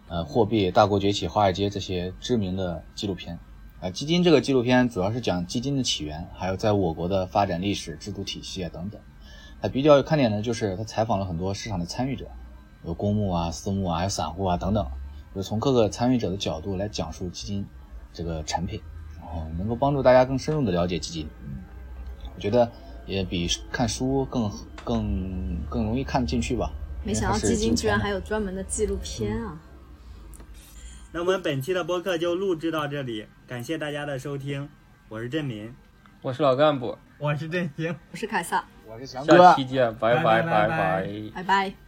呃，货币、大国崛起、华尔街这些知名的纪录片，啊，基金这个纪录片主要是讲基金的起源，还有在我国的发展历史、制度体系啊等等。它比较有看点的就是他采访了很多市场的参与者，有公募啊、私募啊，还有散户啊等等，就从各个参与者的角度来讲述基金这个产品，然后能够帮助大家更深入的了解基金。我觉得也比看书更更更容易看得进去吧。没想到基金居然还有专门的纪录片啊！那我们本期的播客就录制到这里，感谢大家的收听，我是振民，我是老干部，我是振兴，我是凯撒，我是翔哥，下期见，拜拜拜拜拜拜。拜拜。